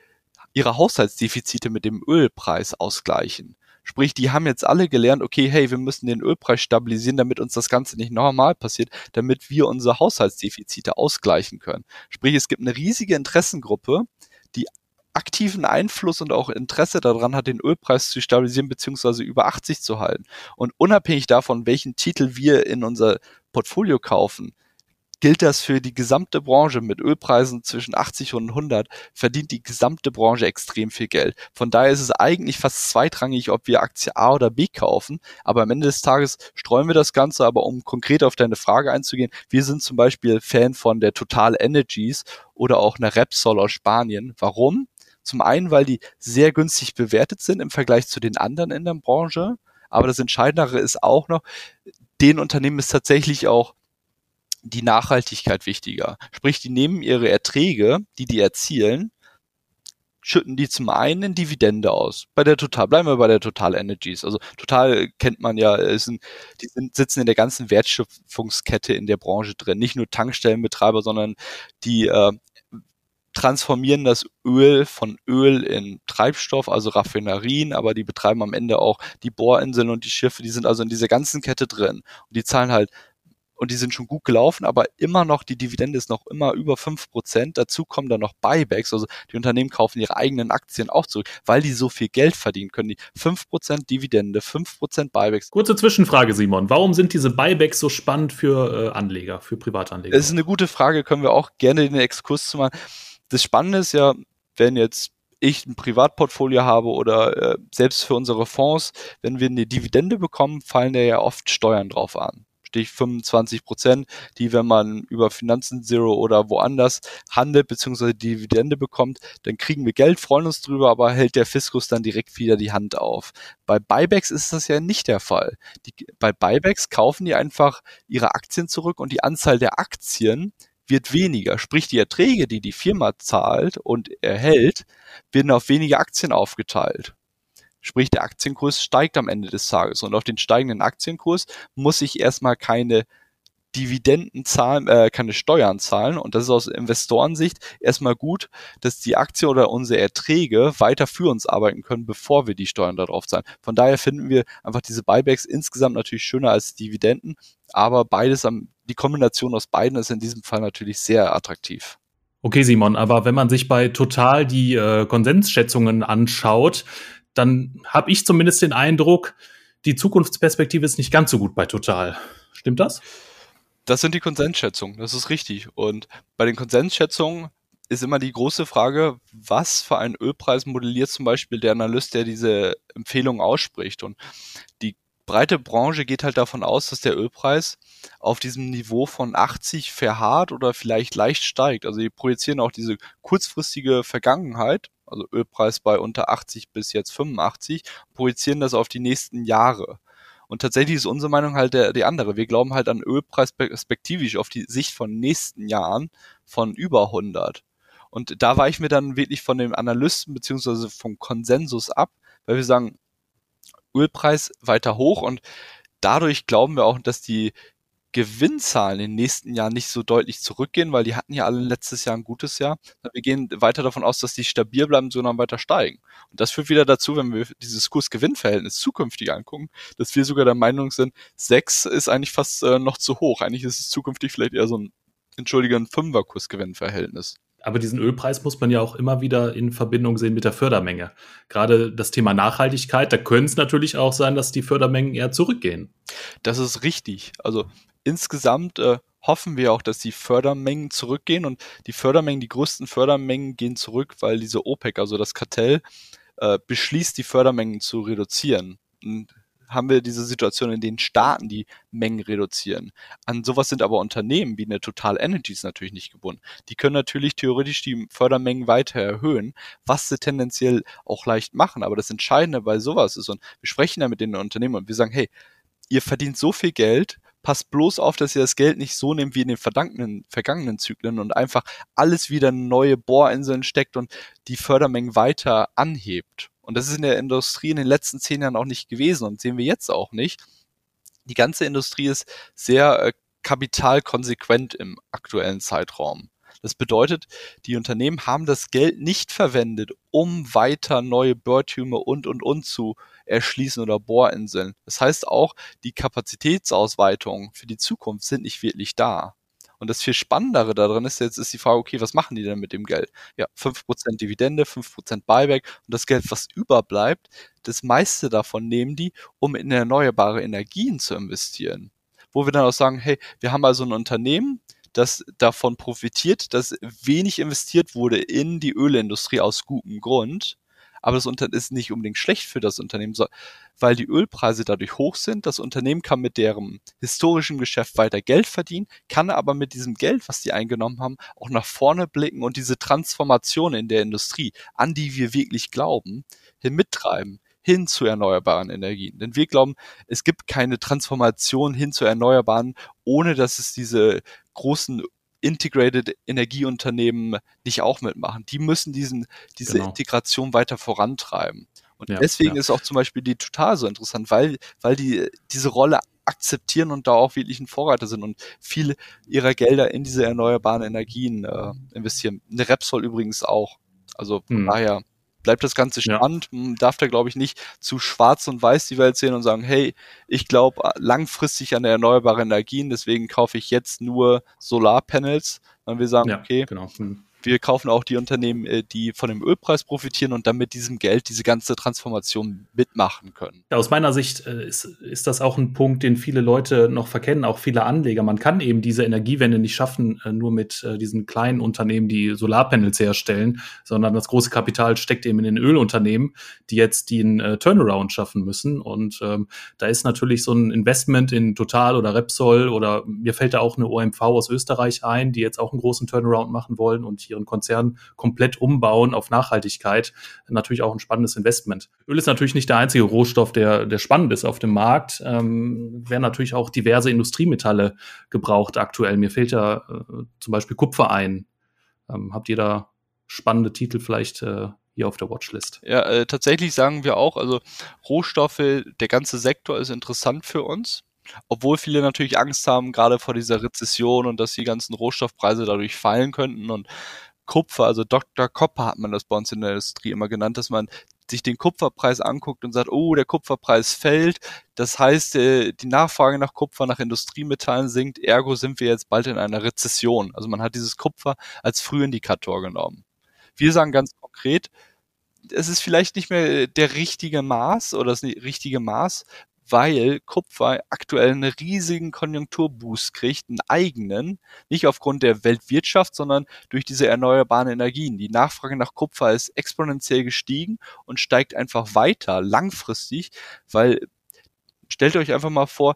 ihre Haushaltsdefizite mit dem Ölpreis ausgleichen. Sprich, die haben jetzt alle gelernt, okay, hey, wir müssen den Ölpreis stabilisieren, damit uns das Ganze nicht normal passiert, damit wir unsere Haushaltsdefizite ausgleichen können. Sprich, es gibt eine riesige Interessengruppe, die aktiven Einfluss und auch Interesse daran hat, den Ölpreis zu stabilisieren bzw. über 80 zu halten. Und unabhängig davon, welchen Titel wir in unser Portfolio kaufen, gilt das für die gesamte Branche mit Ölpreisen zwischen 80 und 100, verdient die gesamte Branche extrem viel Geld. Von daher ist es eigentlich fast zweitrangig, ob wir Aktie A oder B kaufen. Aber am Ende des Tages streuen wir das Ganze. Aber um konkret auf deine Frage einzugehen, wir sind zum Beispiel Fan von der Total Energies oder auch einer Repsol aus Spanien. Warum? Zum einen, weil die sehr günstig bewertet sind im Vergleich zu den anderen in der Branche. Aber das Entscheidendere ist auch noch, den Unternehmen ist tatsächlich auch die Nachhaltigkeit wichtiger. Sprich, die nehmen ihre Erträge, die die erzielen, schütten die zum einen in Dividende aus. Bei der Total, bleiben wir bei der Total Energies. Also Total kennt man ja, sind, die sind, sitzen in der ganzen Wertschöpfungskette in der Branche drin. Nicht nur Tankstellenbetreiber, sondern die äh, transformieren das Öl von Öl in Treibstoff, also Raffinerien, aber die betreiben am Ende auch die Bohrinseln und die Schiffe, die sind also in dieser ganzen Kette drin. Und die zahlen halt und die sind schon gut gelaufen, aber immer noch, die Dividende ist noch immer über fünf Prozent. Dazu kommen dann noch Buybacks, also die Unternehmen kaufen ihre eigenen Aktien auch zurück, weil die so viel Geld verdienen können. Die fünf Prozent Dividende, fünf Prozent Buybacks. Kurze Zwischenfrage, Simon. Warum sind diese Buybacks so spannend für äh, Anleger, für Privatanleger? Das ist eine gute Frage, können wir auch gerne den Exkurs zu machen. Das Spannende ist ja, wenn jetzt ich ein Privatportfolio habe oder äh, selbst für unsere Fonds, wenn wir eine Dividende bekommen, fallen da ja oft Steuern drauf an. Stich 25 Prozent, die, wenn man über Finanzen Zero oder woanders handelt bzw. Dividende bekommt, dann kriegen wir Geld, freuen uns drüber, aber hält der Fiskus dann direkt wieder die Hand auf. Bei Buybacks ist das ja nicht der Fall. Die, bei Buybacks kaufen die einfach ihre Aktien zurück und die Anzahl der Aktien wird weniger. Sprich, die Erträge, die die Firma zahlt und erhält, werden auf weniger Aktien aufgeteilt. Sprich, der Aktienkurs steigt am Ende des Tages. Und auf den steigenden Aktienkurs muss ich erstmal keine Dividenden zahlen, äh, keine Steuern zahlen. Und das ist aus Investorensicht erstmal gut, dass die Aktie oder unsere Erträge weiter für uns arbeiten können, bevor wir die Steuern darauf zahlen. Von daher finden wir einfach diese Buybacks insgesamt natürlich schöner als Dividenden, aber beides am, die Kombination aus beiden ist in diesem Fall natürlich sehr attraktiv. Okay, Simon, aber wenn man sich bei Total die äh, Konsensschätzungen anschaut, dann habe ich zumindest den Eindruck, die Zukunftsperspektive ist nicht ganz so gut bei Total. Stimmt das? Das sind die Konsensschätzungen, das ist richtig. Und bei den Konsensschätzungen ist immer die große Frage, was für einen Ölpreis modelliert zum Beispiel der Analyst, der diese Empfehlung ausspricht. Und die breite Branche geht halt davon aus, dass der Ölpreis auf diesem Niveau von 80 verharrt oder vielleicht leicht steigt. Also die projizieren auch diese kurzfristige Vergangenheit also Ölpreis bei unter 80 bis jetzt 85, projizieren das auf die nächsten Jahre. Und tatsächlich ist unsere Meinung halt der, die andere. Wir glauben halt an Ölpreis perspektivisch auf die Sicht von nächsten Jahren von über 100. Und da weichen wir dann wirklich von dem Analysten beziehungsweise vom Konsensus ab, weil wir sagen, Ölpreis weiter hoch und dadurch glauben wir auch, dass die Gewinnzahlen in den nächsten Jahren nicht so deutlich zurückgehen, weil die hatten ja alle letztes Jahr ein gutes Jahr. Wir gehen weiter davon aus, dass die stabil bleiben, sondern weiter steigen. Und das führt wieder dazu, wenn wir dieses Kurs-Gewinn-Verhältnis zukünftig angucken, dass wir sogar der Meinung sind, sechs ist eigentlich fast äh, noch zu hoch. Eigentlich ist es zukünftig vielleicht eher so ein, entschuldige, ein Fünfer-Kurs-Gewinn-Verhältnis. Aber diesen Ölpreis muss man ja auch immer wieder in Verbindung sehen mit der Fördermenge. Gerade das Thema Nachhaltigkeit, da könnte es natürlich auch sein, dass die Fördermengen eher zurückgehen. Das ist richtig. Also insgesamt äh, hoffen wir auch, dass die Fördermengen zurückgehen und die Fördermengen, die größten Fördermengen gehen zurück, weil diese OPEC, also das Kartell, äh, beschließt, die Fördermengen zu reduzieren. Und haben wir diese Situation, in denen Staaten die Mengen reduzieren. An sowas sind aber Unternehmen wie eine Total Energies natürlich nicht gebunden. Die können natürlich theoretisch die Fördermengen weiter erhöhen, was sie tendenziell auch leicht machen. Aber das Entscheidende bei sowas ist, und wir sprechen da mit den Unternehmen und wir sagen, hey, ihr verdient so viel Geld, passt bloß auf, dass ihr das Geld nicht so nehmt wie in den verdankten, vergangenen Zyklen und einfach alles wieder in neue Bohrinseln steckt und die Fördermengen weiter anhebt. Und das ist in der Industrie in den letzten zehn Jahren auch nicht gewesen und sehen wir jetzt auch nicht. Die ganze Industrie ist sehr äh, kapitalkonsequent im aktuellen Zeitraum. Das bedeutet, die Unternehmen haben das Geld nicht verwendet, um weiter neue Bohrtürme und und und zu erschließen oder Bohrinseln. Das heißt auch, die Kapazitätsausweitungen für die Zukunft sind nicht wirklich da. Und das viel Spannendere darin ist jetzt ist die Frage, okay, was machen die denn mit dem Geld? Ja, fünf Prozent Dividende, fünf Prozent Buyback und das Geld, was überbleibt, das meiste davon nehmen die, um in erneuerbare Energien zu investieren. Wo wir dann auch sagen, hey, wir haben also ein Unternehmen, das davon profitiert, dass wenig investiert wurde in die Ölindustrie aus gutem Grund. Aber das ist nicht unbedingt schlecht für das Unternehmen, weil die Ölpreise dadurch hoch sind. Das Unternehmen kann mit deren historischem Geschäft weiter Geld verdienen, kann aber mit diesem Geld, was die eingenommen haben, auch nach vorne blicken und diese Transformation in der Industrie, an die wir wirklich glauben, hin mittreiben hin zu erneuerbaren Energien. Denn wir glauben, es gibt keine Transformation hin zu erneuerbaren, ohne dass es diese großen Integrated Energieunternehmen nicht auch mitmachen. Die müssen diesen, diese genau. Integration weiter vorantreiben. Und ja, deswegen ja. ist auch zum Beispiel die Total so interessant, weil, weil die diese Rolle akzeptieren und da auch wirklich ein Vorreiter sind und viele ihrer Gelder in diese erneuerbaren Energien äh, investieren. Eine Repsol übrigens auch. Also von hm. daher bleibt das Ganze spannend. Ja. Man darf da, glaube ich, nicht zu schwarz und weiß die Welt sehen und sagen, hey, ich glaube äh, langfristig an erneuerbare Energien, deswegen kaufe ich jetzt nur Solarpanels. Dann wir sagen, ja, okay, genau. Hm wir kaufen auch die Unternehmen, äh, die von dem Ölpreis profitieren und dann mit diesem Geld diese ganze Transformation mitmachen können. Aus meiner Sicht äh, ist, ist das auch ein Punkt, den viele Leute noch verkennen, auch viele Anleger. Man kann eben diese Energiewende nicht schaffen, äh, nur mit diesen kleinen Unternehmen, die Solarpanels herstellen, sondern das große Kapital steckt eben in den Ölunternehmen, die jetzt den Turnaround schaffen müssen. Und ähm, da ist natürlich so ein Investment in Total oder Repsol oder mir fällt da auch eine OMV aus Österreich ein, die jetzt auch einen großen Turnaround machen wollen und ihren Konzern komplett umbauen auf Nachhaltigkeit, natürlich auch ein spannendes Investment. Öl ist natürlich nicht der einzige Rohstoff, der, der spannend ist auf dem Markt. Ähm, werden natürlich auch diverse Industriemetalle gebraucht aktuell. Mir fällt ja äh, zum Beispiel Kupfer ein. Ähm, habt ihr da spannende Titel vielleicht äh, hier auf der Watchlist? Ja, äh, tatsächlich sagen wir auch, also Rohstoffe, der ganze Sektor ist interessant für uns obwohl viele natürlich Angst haben, gerade vor dieser Rezession und dass die ganzen Rohstoffpreise dadurch fallen könnten und Kupfer, also Dr. Copper hat man das bei uns in der Industrie immer genannt, dass man sich den Kupferpreis anguckt und sagt, oh, der Kupferpreis fällt. Das heißt, äh, die Nachfrage nach Kupfer, nach Industriemetallen sinkt, ergo sind wir jetzt bald in einer Rezession. Also man hat dieses Kupfer als Frühindikator genommen. Wir sagen ganz konkret, es ist vielleicht nicht mehr der richtige Maß oder das richtige Maß, weil Kupfer aktuell einen riesigen Konjunkturboost kriegt, einen eigenen, nicht aufgrund der Weltwirtschaft, sondern durch diese erneuerbaren Energien. Die Nachfrage nach Kupfer ist exponentiell gestiegen und steigt einfach weiter langfristig, weil stellt euch einfach mal vor,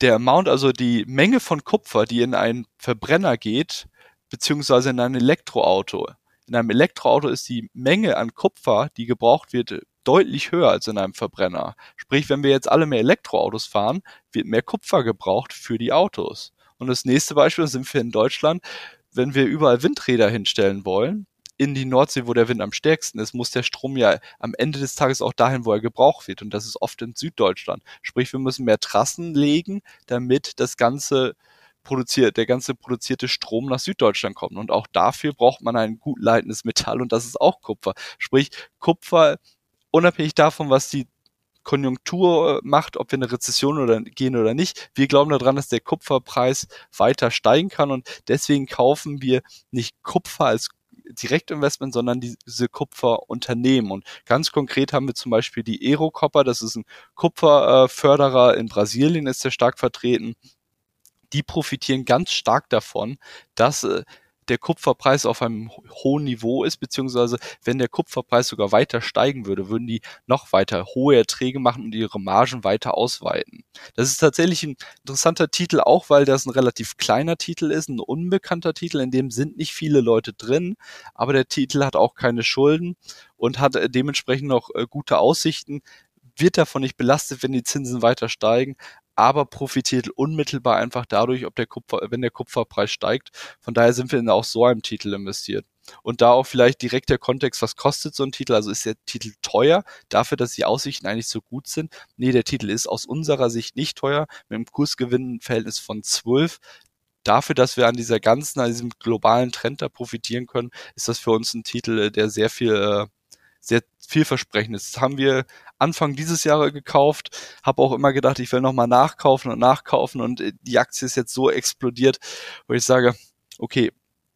der Amount, also die Menge von Kupfer, die in einen Verbrenner geht, beziehungsweise in ein Elektroauto. In einem Elektroauto ist die Menge an Kupfer, die gebraucht wird, deutlich höher als in einem Verbrenner. Sprich, wenn wir jetzt alle mehr Elektroautos fahren, wird mehr Kupfer gebraucht für die Autos. Und das nächste Beispiel sind wir in Deutschland, wenn wir überall Windräder hinstellen wollen, in die Nordsee, wo der Wind am stärksten ist, muss der Strom ja am Ende des Tages auch dahin, wo er gebraucht wird. Und das ist oft in Süddeutschland. Sprich, wir müssen mehr Trassen legen, damit das ganze produziert, der ganze produzierte Strom nach Süddeutschland kommt. Und auch dafür braucht man ein gut leitendes Metall und das ist auch Kupfer. Sprich, Kupfer, unabhängig davon, was die Konjunktur macht, ob wir eine Rezession oder gehen oder nicht. Wir glauben daran, dass der Kupferpreis weiter steigen kann und deswegen kaufen wir nicht Kupfer als Direktinvestment, sondern diese Kupferunternehmen. Und ganz konkret haben wir zum Beispiel die Aerocopper, das ist ein Kupferförderer in Brasilien, ist sehr stark vertreten. Die profitieren ganz stark davon, dass äh, der Kupferpreis auf einem hohen Niveau ist, beziehungsweise wenn der Kupferpreis sogar weiter steigen würde, würden die noch weiter hohe Erträge machen und ihre Margen weiter ausweiten. Das ist tatsächlich ein interessanter Titel, auch weil das ein relativ kleiner Titel ist, ein unbekannter Titel, in dem sind nicht viele Leute drin, aber der Titel hat auch keine Schulden und hat äh, dementsprechend noch äh, gute Aussichten, wird davon nicht belastet, wenn die Zinsen weiter steigen, aber profitiert unmittelbar einfach dadurch, ob der Kupfer, wenn der Kupferpreis steigt. Von daher sind wir in auch so einem Titel investiert. Und da auch vielleicht direkt der Kontext, was kostet so ein Titel? Also ist der Titel teuer dafür, dass die Aussichten eigentlich so gut sind? Nee, der Titel ist aus unserer Sicht nicht teuer, mit einem Kursgewinnverhältnis von 12 dafür, dass wir an dieser ganzen, an diesem globalen Trend da profitieren können, ist das für uns ein Titel, der sehr viel äh, sehr vielversprechend ist. Das haben wir Anfang dieses Jahres gekauft, habe auch immer gedacht, ich will nochmal nachkaufen und nachkaufen und äh, die Aktie ist jetzt so explodiert, wo ich sage, okay,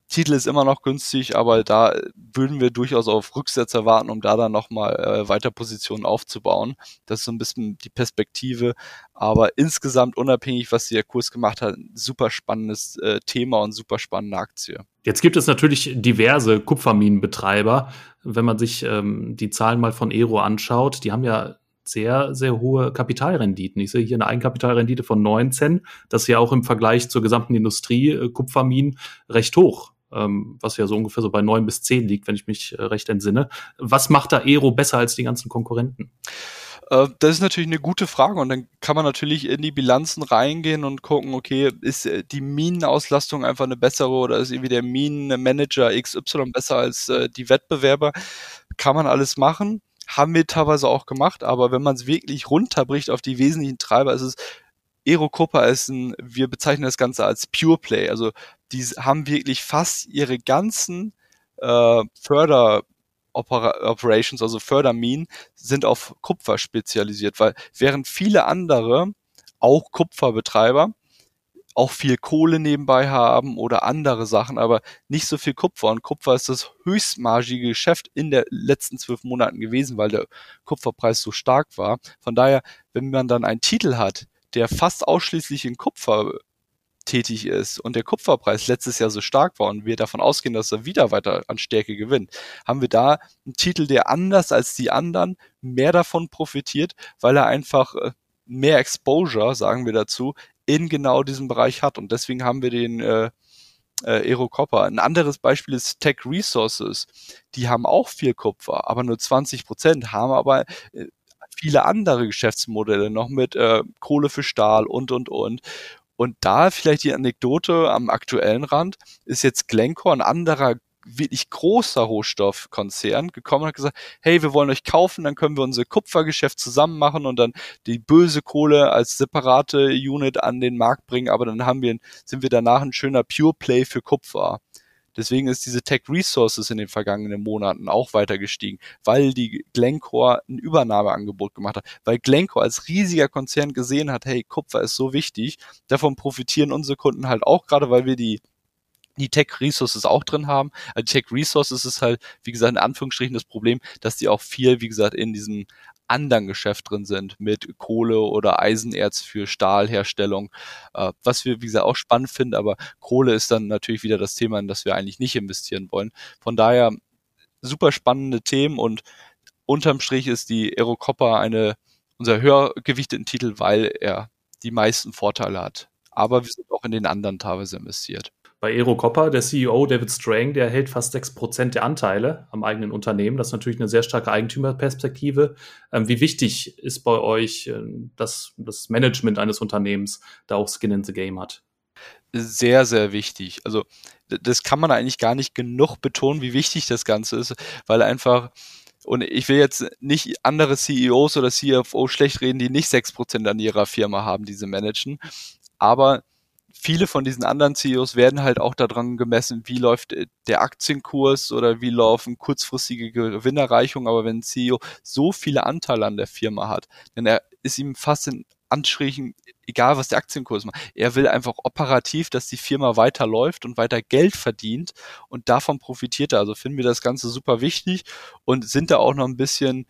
Titel ist immer noch günstig, aber da würden wir durchaus auf Rücksetzer warten, um da dann nochmal äh, weiter Positionen aufzubauen. Das ist so ein bisschen die Perspektive. Aber insgesamt unabhängig, was der Kurs gemacht hat, super spannendes äh, Thema und super spannende Aktie. Jetzt gibt es natürlich diverse Kupferminenbetreiber. Wenn man sich ähm, die Zahlen mal von Ero anschaut, die haben ja sehr, sehr hohe Kapitalrenditen. Ich sehe hier eine Eigenkapitalrendite von 19. Das ist ja auch im Vergleich zur gesamten Industrie äh, Kupferminen recht hoch ähm, was ja so ungefähr so bei neun bis zehn liegt, wenn ich mich äh, recht entsinne. Was macht da Aero besser als die ganzen Konkurrenten? Äh, das ist natürlich eine gute Frage und dann kann man natürlich in die Bilanzen reingehen und gucken, okay, ist äh, die Minenauslastung einfach eine bessere oder ist irgendwie der Minenmanager XY besser als äh, die Wettbewerber? Kann man alles machen. Haben wir teilweise auch gemacht, aber wenn man es wirklich runterbricht auf die wesentlichen Treiber, ist es Aerocopa ist ein, wir bezeichnen das Ganze als Pure Play. Also die haben wirklich fast ihre ganzen äh, Förder Operations, also Förderminen, sind auf Kupfer spezialisiert, weil während viele andere, auch Kupferbetreiber, auch viel Kohle nebenbei haben oder andere Sachen, aber nicht so viel Kupfer. Und Kupfer ist das höchstmargige Geschäft in der letzten zwölf Monaten gewesen, weil der Kupferpreis so stark war. Von daher, wenn man dann einen Titel hat, der fast ausschließlich in Kupfer tätig ist und der Kupferpreis letztes Jahr so stark war und wir davon ausgehen, dass er wieder weiter an Stärke gewinnt, haben wir da einen Titel, der anders als die anderen mehr davon profitiert, weil er einfach äh, mehr Exposure, sagen wir dazu, in genau diesem Bereich hat. Und deswegen haben wir den äh, äh, Aero Copper. Ein anderes Beispiel ist Tech Resources. Die haben auch viel Kupfer, aber nur 20 Prozent, haben aber äh, viele andere Geschäftsmodelle noch mit äh, Kohle für Stahl und, und, und. Und da vielleicht die Anekdote am aktuellen Rand ist jetzt Glencore, ein anderer wirklich großer Rohstoffkonzern gekommen und hat gesagt, hey, wir wollen euch kaufen, dann können wir unser Kupfergeschäft zusammen machen und dann die böse Kohle als separate Unit an den Markt bringen, aber dann haben wir, sind wir danach ein schöner Pure Play für Kupfer. Deswegen ist diese Tech Resources in den vergangenen Monaten auch weiter gestiegen, weil die Glencore ein Übernahmeangebot gemacht hat, weil Glencore als riesiger Konzern gesehen hat, hey, Kupfer ist so wichtig, davon profitieren unsere Kunden halt auch gerade, weil wir die die Tech Resources auch drin haben. Also Tech Resources ist halt, wie gesagt, in Anführungsstrichen das Problem, dass die auch viel, wie gesagt, in diesem anderen Geschäft drin sind mit Kohle oder Eisenerz für Stahlherstellung, äh, was wir, wie gesagt, auch spannend finden, aber Kohle ist dann natürlich wieder das Thema, in das wir eigentlich nicht investieren wollen. Von daher super spannende Themen und unterm Strich ist die Aerocopper eine unser höher gewichteten Titel, weil er die meisten Vorteile hat. Aber wir sind auch in den anderen teilweise investiert. Bei Aero Copper, der CEO David Strang, der hält fast 6% der Anteile am eigenen Unternehmen. Das ist natürlich eine sehr starke Eigentümerperspektive. Ähm, wie wichtig ist bei euch, äh, dass das Management eines Unternehmens da auch Skin in the Game hat? Sehr, sehr wichtig. Also das kann man eigentlich gar nicht genug betonen, wie wichtig das Ganze ist, weil einfach und ich will jetzt nicht andere CEOs oder CFO schlecht reden, die nicht 6% an ihrer Firma haben, die sie managen. Aber viele von diesen anderen CEOs werden halt auch daran gemessen, wie läuft äh, der Aktienkurs oder wie laufen kurzfristige Gewinnerreichungen. Aber wenn ein CEO so viele Anteile an der Firma hat, dann ist ihm fast in Anstrichen, egal was der Aktienkurs macht. Er will einfach operativ, dass die Firma weiterläuft und weiter Geld verdient und davon profitiert er. Also finden wir das Ganze super wichtig und sind da auch noch ein bisschen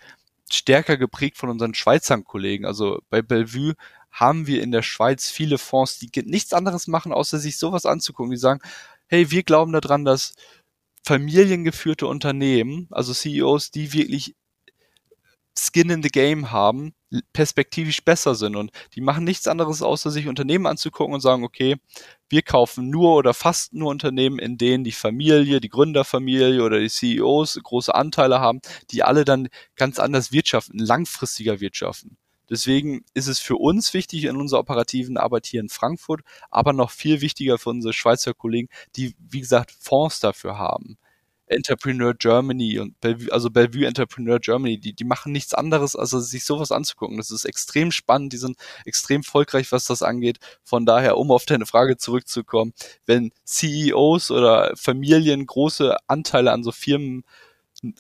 stärker geprägt von unseren Schweizer Kollegen. Also bei Bellevue haben wir in der Schweiz viele Fonds, die nichts anderes machen, außer sich sowas anzugucken. Die sagen, hey, wir glauben daran, dass familiengeführte Unternehmen, also CEOs, die wirklich Skin in the Game haben, perspektivisch besser sind und die machen nichts anderes, außer sich Unternehmen anzugucken und sagen, okay, wir kaufen nur oder fast nur Unternehmen, in denen die Familie, die Gründerfamilie oder die CEOs große Anteile haben, die alle dann ganz anders wirtschaften, langfristiger wirtschaften. Deswegen ist es für uns wichtig in unserer operativen Arbeit hier in Frankfurt, aber noch viel wichtiger für unsere Schweizer Kollegen, die, wie gesagt, Fonds dafür haben. Entrepreneur Germany und Bellevue, also Bellevue Entrepreneur Germany, die, die machen nichts anderes, als sich sowas anzugucken. Das ist extrem spannend, die sind extrem erfolgreich, was das angeht. Von daher, um auf deine Frage zurückzukommen, wenn CEOs oder Familien große Anteile an so Firmen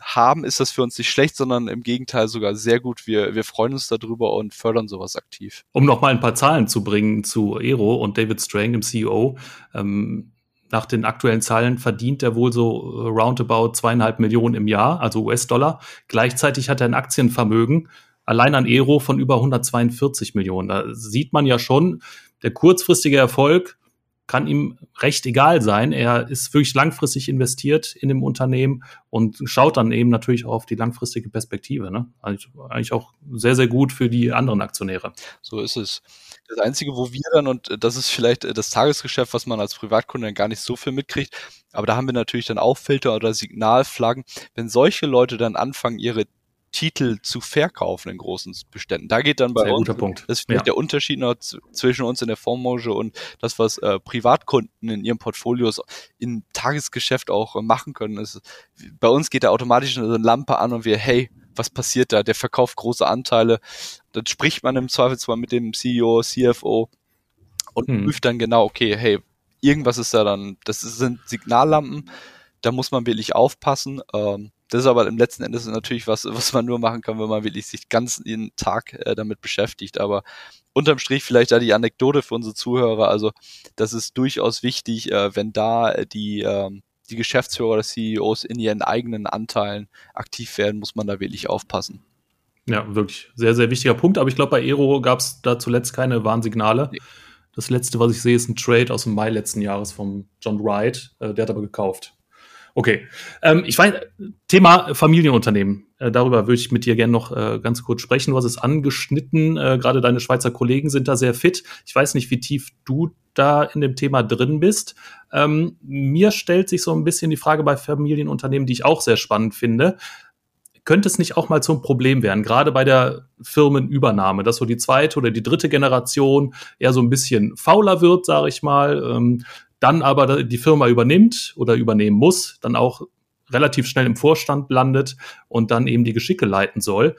haben, ist das für uns nicht schlecht, sondern im Gegenteil sogar sehr gut. Wir, wir freuen uns darüber und fördern sowas aktiv. Um noch mal ein paar Zahlen zu bringen zu Aero und David Strang, dem CEO. Ähm, nach den aktuellen Zahlen verdient er wohl so äh, roundabout zweieinhalb Millionen im Jahr, also US-Dollar. Gleichzeitig hat er ein Aktienvermögen allein an Aero von über 142 Millionen. Da sieht man ja schon, der kurzfristige Erfolg kann ihm recht egal sein. Er ist wirklich langfristig investiert in dem Unternehmen und schaut dann eben natürlich auch auf die langfristige Perspektive. Ne? Also eigentlich auch sehr, sehr gut für die anderen Aktionäre. So ist es. Das Einzige, wo wir dann, und das ist vielleicht das Tagesgeschäft, was man als Privatkunde dann gar nicht so viel mitkriegt, aber da haben wir natürlich dann auch Filter oder Signalflaggen. Wenn solche Leute dann anfangen, ihre Titel zu verkaufen in großen Beständen. Da geht dann bei Sehr uns, Punkt. das ist vielleicht ja. der Unterschied noch zwischen uns in der Fondsbranche und das, was äh, Privatkunden in ihren Portfolios im Tagesgeschäft auch äh, machen können. Ist, bei uns geht da automatisch eine Lampe an und wir, hey, was passiert da? Der verkauft große Anteile. Dann spricht man im Zweifelsfall mit dem CEO, CFO und hm. prüft dann genau, okay, hey, irgendwas ist da dann, das sind Signallampen, da muss man wirklich aufpassen. Ähm, das ist aber im letzten Endes natürlich was, was man nur machen kann, wenn man wirklich sich ganz jeden Tag äh, damit beschäftigt. Aber unterm Strich vielleicht da die Anekdote für unsere Zuhörer. Also das ist durchaus wichtig, äh, wenn da die ähm, die Geschäftsführer oder CEOs in ihren eigenen Anteilen aktiv werden, muss man da wirklich aufpassen. Ja, wirklich sehr, sehr wichtiger Punkt. Aber ich glaube, bei Aero gab es da zuletzt keine Warnsignale. Nee. Das letzte, was ich sehe, ist ein Trade aus dem Mai letzten Jahres vom John Wright. Äh, der hat aber gekauft. Okay. Ähm, ich weiß, Thema Familienunternehmen. Äh, darüber würde ich mit dir gerne noch äh, ganz kurz sprechen. Du hast es angeschnitten. Äh, Gerade deine Schweizer Kollegen sind da sehr fit. Ich weiß nicht, wie tief du da in dem Thema drin bist. Ähm, mir stellt sich so ein bisschen die Frage bei Familienunternehmen, die ich auch sehr spannend finde. Könnte es nicht auch mal zum Problem werden, gerade bei der Firmenübernahme, dass so die zweite oder die dritte Generation eher so ein bisschen fauler wird, sage ich mal, ähm, dann aber die Firma übernimmt oder übernehmen muss, dann auch relativ schnell im Vorstand landet und dann eben die Geschicke leiten soll.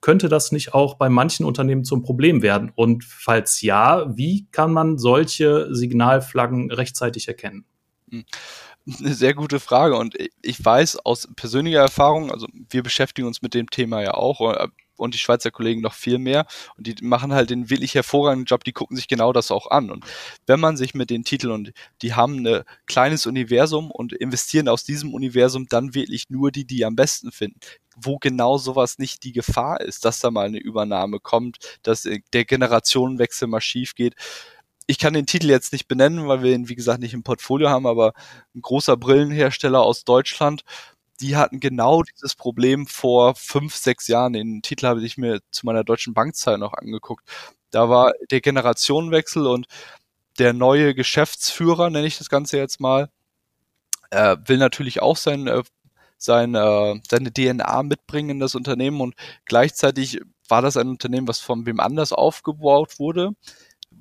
Könnte das nicht auch bei manchen Unternehmen zum Problem werden? Und falls ja, wie kann man solche Signalflaggen rechtzeitig erkennen? Eine sehr gute Frage und ich weiß aus persönlicher Erfahrung, also wir beschäftigen uns mit dem Thema ja auch, äh, und die Schweizer Kollegen noch viel mehr. Und die machen halt den wirklich hervorragenden Job, die gucken sich genau das auch an. Und wenn man sich mit den Titeln und die haben ein kleines Universum und investieren aus diesem Universum dann wirklich nur die, die am besten finden wo genau sowas nicht die Gefahr ist, dass da mal eine Übernahme kommt, dass der Generationenwechsel mal schief geht. Ich kann den Titel jetzt nicht benennen, weil wir ihn, wie gesagt, nicht im Portfolio haben, aber ein großer Brillenhersteller aus Deutschland die hatten genau dieses Problem vor fünf, sechs Jahren. Den Titel habe ich mir zu meiner deutschen Bankzeit noch angeguckt. Da war der Generationenwechsel und der neue Geschäftsführer, nenne ich das Ganze jetzt mal, äh, will natürlich auch sein, äh, sein, äh, seine DNA mitbringen in das Unternehmen und gleichzeitig war das ein Unternehmen, was von wem anders aufgebaut wurde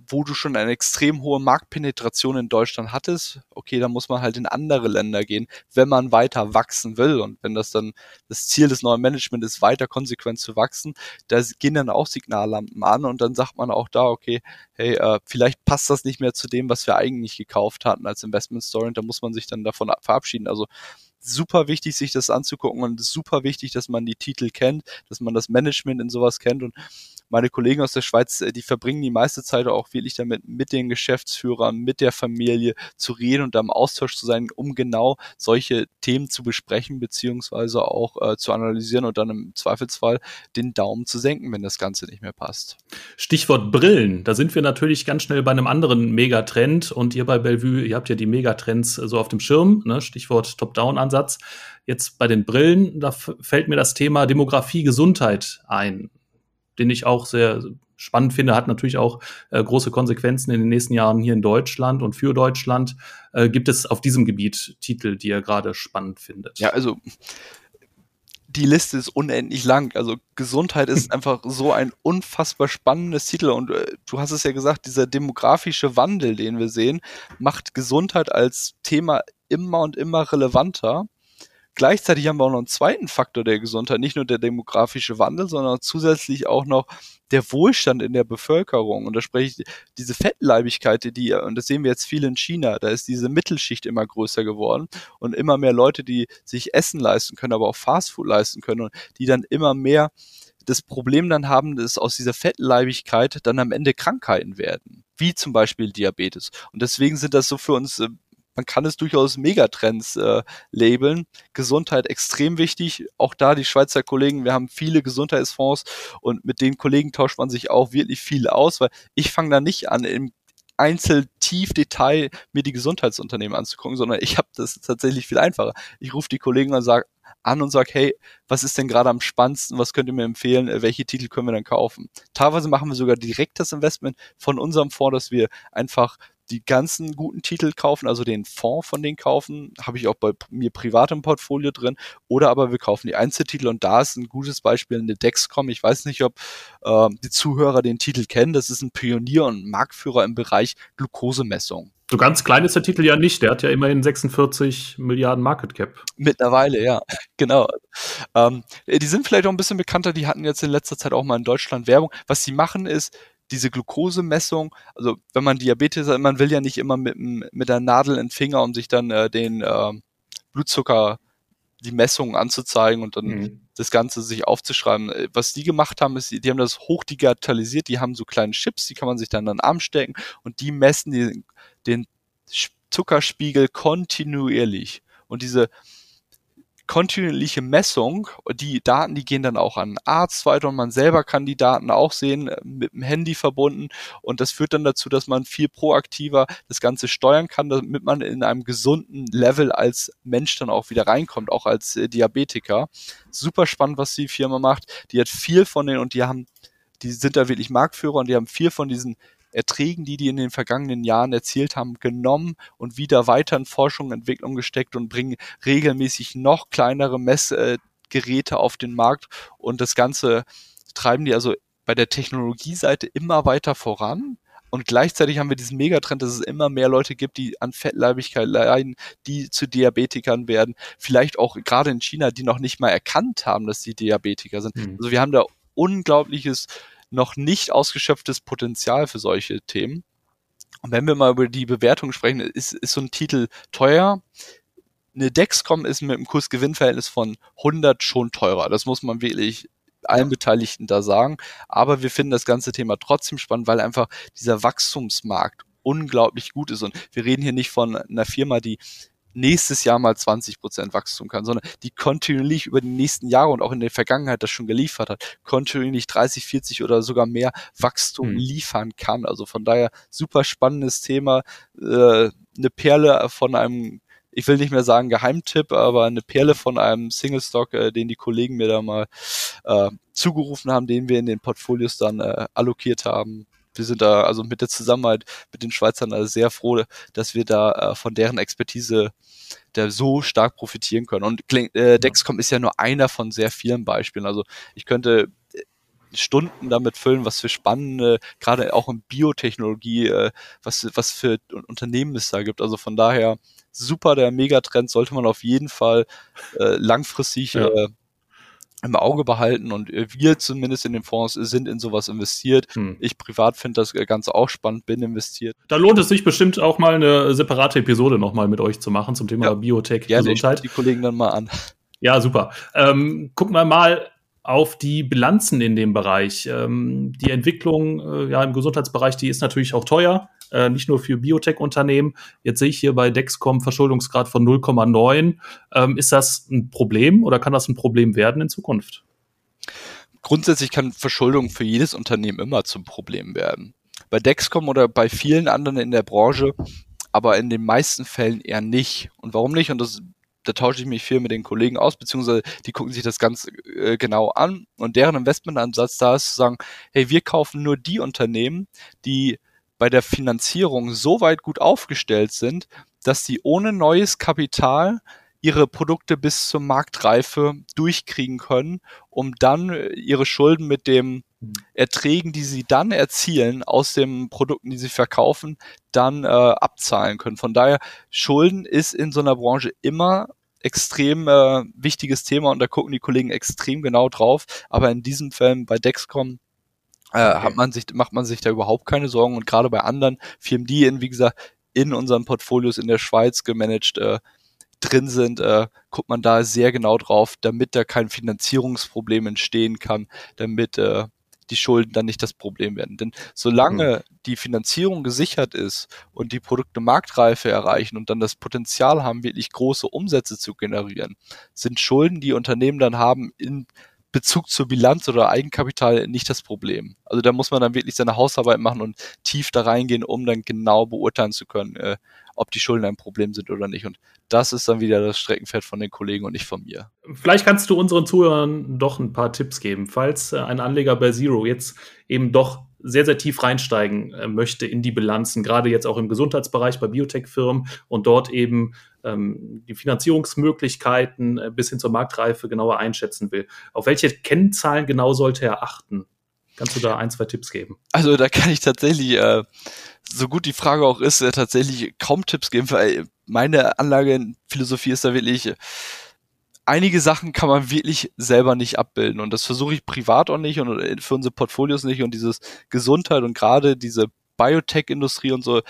wo du schon eine extrem hohe Marktpenetration in Deutschland hattest, okay, dann muss man halt in andere Länder gehen, wenn man weiter wachsen will. Und wenn das dann das Ziel des neuen Managements ist, weiter konsequent zu wachsen, da gehen dann auch Signallampen an und dann sagt man auch da, okay, hey, äh, vielleicht passt das nicht mehr zu dem, was wir eigentlich gekauft hatten als Investment Story und da muss man sich dann davon verabschieden. Also super wichtig, sich das anzugucken und super wichtig, dass man die Titel kennt, dass man das Management in sowas kennt und meine Kollegen aus der Schweiz, äh, die verbringen die meiste Zeit auch wirklich damit, mit den Geschäftsführern, mit der Familie zu reden und da im Austausch zu sein, um genau solche Themen zu besprechen, beziehungsweise auch äh, zu analysieren und dann im Zweifelsfall den Daumen zu senken, wenn das Ganze nicht mehr passt. Stichwort Brillen. Da sind wir natürlich ganz schnell bei einem anderen Megatrend und ihr bei Bellevue, ihr habt ja die Megatrends so auf dem Schirm, ne? Stichwort Top-Down-Ansatz. Jetzt bei den Brillen, da fällt mir das Thema Demografie, Gesundheit ein den ich auch sehr spannend finde, hat natürlich auch äh, große Konsequenzen in den nächsten Jahren hier in Deutschland und für Deutschland. Äh, gibt es auf diesem Gebiet Titel, die ihr gerade spannend findet? Ja, also die Liste ist unendlich lang. Also Gesundheit ist [LAUGHS] einfach so ein unfassbar spannendes Titel und äh, du hast es ja gesagt, dieser demografische Wandel, den wir sehen, macht Gesundheit als Thema immer und immer relevanter. Gleichzeitig haben wir auch noch einen zweiten Faktor der Gesundheit, nicht nur der demografische Wandel, sondern zusätzlich auch noch der Wohlstand in der Bevölkerung. Und da spreche ich diese Fettleibigkeit, die, und das sehen wir jetzt viel in China, da ist diese Mittelschicht immer größer geworden und immer mehr Leute, die sich Essen leisten können, aber auch Fastfood leisten können und die dann immer mehr das Problem dann haben, dass aus dieser Fettleibigkeit dann am Ende Krankheiten werden, wie zum Beispiel Diabetes. Und deswegen sind das so für uns äh, man kann es durchaus Megatrends äh, labeln. Gesundheit extrem wichtig. Auch da die Schweizer Kollegen, wir haben viele Gesundheitsfonds und mit den Kollegen tauscht man sich auch wirklich viel aus, weil ich fange da nicht an, im einzeln tief Detail mir die Gesundheitsunternehmen anzugucken, sondern ich habe das tatsächlich viel einfacher. Ich rufe die Kollegen und sage an und sage, hey, was ist denn gerade am spannendsten, was könnt ihr mir empfehlen, welche Titel können wir dann kaufen? Teilweise machen wir sogar direkt das Investment von unserem Fonds, dass wir einfach die ganzen guten Titel kaufen, also den Fonds von denen kaufen, habe ich auch bei mir privat im Portfolio drin, oder aber wir kaufen die Einzeltitel und da ist ein gutes Beispiel eine Dexcom. Ich weiß nicht, ob äh, die Zuhörer den Titel kennen. Das ist ein Pionier und Marktführer im Bereich Glukosemessung. So ganz klein ist der Titel ja nicht. Der hat ja immerhin 46 Milliarden Market Cap. Mittlerweile, ja, [LAUGHS] genau. Ähm, die sind vielleicht auch ein bisschen bekannter. Die hatten jetzt in letzter Zeit auch mal in Deutschland Werbung. Was sie machen ist, diese Glukosemessung, also wenn man Diabetes hat, man will ja nicht immer mit, mit der Nadel in den Finger, um sich dann äh, den äh, Blutzucker, die Messungen anzuzeigen und dann mhm. das Ganze sich aufzuschreiben. Äh, was die gemacht haben, ist, die haben das hochdigitalisiert, die haben so kleine Chips, die kann man sich dann an den Arm stecken und die messen die, den Zuckerspiegel kontinuierlich. Und diese kontinuierliche Messung. Die Daten, die gehen dann auch an einen Arzt weiter und man selber kann die Daten auch sehen, äh, mit dem Handy verbunden. Und das führt dann dazu, dass man viel proaktiver das Ganze steuern kann, damit man in einem gesunden Level als Mensch dann auch wieder reinkommt, auch als äh, Diabetiker. Super spannend, was die Firma macht. Die hat viel von denen und die haben die sind da wirklich Marktführer und die haben viel von diesen Erträgen, die die in den vergangenen Jahren erzielt haben, genommen und wieder weiter in Forschung und Entwicklung gesteckt und bringen regelmäßig noch kleinere Messgeräte auf den Markt und das Ganze treiben die also bei der Technologieseite immer weiter voran. Und gleichzeitig haben wir diesen Megatrend, dass es immer mehr Leute gibt, die an Fettleibigkeit leiden, die zu Diabetikern werden. Vielleicht auch gerade in China, die noch nicht mal erkannt haben, dass sie Diabetiker sind. Mhm. Also wir haben da unglaubliches noch nicht ausgeschöpftes Potenzial für solche Themen. Und wenn wir mal über die Bewertung sprechen, ist, ist so ein Titel teuer. Eine Dexcom ist mit einem Kurs-Gewinn-Verhältnis von 100 schon teurer. Das muss man wirklich allen Beteiligten da sagen. Aber wir finden das ganze Thema trotzdem spannend, weil einfach dieser Wachstumsmarkt unglaublich gut ist. Und wir reden hier nicht von einer Firma, die nächstes Jahr mal 20 Prozent Wachstum kann, sondern die kontinuierlich über die nächsten Jahre und auch in der Vergangenheit das schon geliefert hat, kontinuierlich 30, 40 oder sogar mehr Wachstum mhm. liefern kann. Also von daher super spannendes Thema, äh, eine Perle von einem ich will nicht mehr sagen Geheimtipp, aber eine Perle von einem Single Stock, äh, den die Kollegen mir da mal äh, zugerufen haben, den wir in den Portfolios dann äh, allokiert haben. Wir sind da also mit der Zusammenarbeit mit den Schweizern also sehr froh, dass wir da äh, von deren Expertise der so stark profitieren können. Und äh, Dexcom ist ja nur einer von sehr vielen Beispielen. Also ich könnte äh, Stunden damit füllen, was für spannende, gerade auch in Biotechnologie, äh, was, was für Unternehmen es da gibt. Also von daher super der Megatrend, sollte man auf jeden Fall äh, langfristig ja. äh, im Auge behalten und äh, wir zumindest in den Fonds sind in sowas investiert. Hm. Ich privat finde das Ganze auch spannend, bin investiert. Da lohnt es sich bestimmt auch mal eine separate Episode nochmal mit euch zu machen zum Thema ja. Biotech, ja, Gesundheit. die Kollegen dann mal an. Ja, super. Ähm, gucken wir mal auf die Bilanzen in dem Bereich. Ähm, die Entwicklung äh, ja, im Gesundheitsbereich, die ist natürlich auch teuer, äh, nicht nur für Biotech-Unternehmen. Jetzt sehe ich hier bei Dexcom Verschuldungsgrad von 0,9. Ähm, ist das ein Problem oder kann das ein Problem werden in Zukunft? Grundsätzlich kann Verschuldung für jedes Unternehmen immer zum Problem werden. Bei Dexcom oder bei vielen anderen in der Branche, aber in den meisten Fällen eher nicht. Und warum nicht? Und das da tausche ich mich viel mit den Kollegen aus, beziehungsweise die gucken sich das ganz äh, genau an. Und deren Investmentansatz da ist zu sagen, hey, wir kaufen nur die Unternehmen, die bei der Finanzierung so weit gut aufgestellt sind, dass sie ohne neues Kapital ihre Produkte bis zur Marktreife durchkriegen können, um dann äh, ihre Schulden mit dem Erträgen, die sie dann erzielen aus den Produkten, die sie verkaufen, dann äh, abzahlen können. Von daher, Schulden ist in so einer Branche immer extrem äh, wichtiges Thema und da gucken die Kollegen extrem genau drauf. Aber in diesem Fall bei Dexcom äh, okay. hat man sich, macht man sich da überhaupt keine Sorgen und gerade bei anderen Firmen, die in, wie gesagt, in unseren Portfolios in der Schweiz gemanagt äh, drin sind, äh, guckt man da sehr genau drauf, damit da kein Finanzierungsproblem entstehen kann, damit äh, die Schulden dann nicht das Problem werden. Denn solange mhm. die Finanzierung gesichert ist und die Produkte Marktreife erreichen und dann das Potenzial haben, wirklich große Umsätze zu generieren, sind Schulden, die Unternehmen dann haben, in Bezug zur Bilanz oder Eigenkapital nicht das Problem. Also da muss man dann wirklich seine Hausarbeit machen und tief da reingehen, um dann genau beurteilen zu können, äh, ob die Schulden ein Problem sind oder nicht. Und das ist dann wieder das Streckenpferd von den Kollegen und nicht von mir. Vielleicht kannst du unseren Zuhörern doch ein paar Tipps geben, falls äh, ein Anleger bei Zero jetzt eben doch sehr, sehr tief reinsteigen äh, möchte in die Bilanzen, gerade jetzt auch im Gesundheitsbereich bei Biotech-Firmen und dort eben ähm, die Finanzierungsmöglichkeiten äh, bis hin zur Marktreife genauer einschätzen will. Auf welche Kennzahlen genau sollte er achten? Kannst du da ein, zwei Tipps geben? Also da kann ich tatsächlich, äh, so gut die Frage auch ist, äh, tatsächlich kaum Tipps geben, weil meine Anlagephilosophie ist da wirklich, einige Sachen kann man wirklich selber nicht abbilden und das versuche ich privat auch nicht und äh, für unsere Portfolios nicht und dieses Gesundheit und gerade diese Biotech-Industrie und so,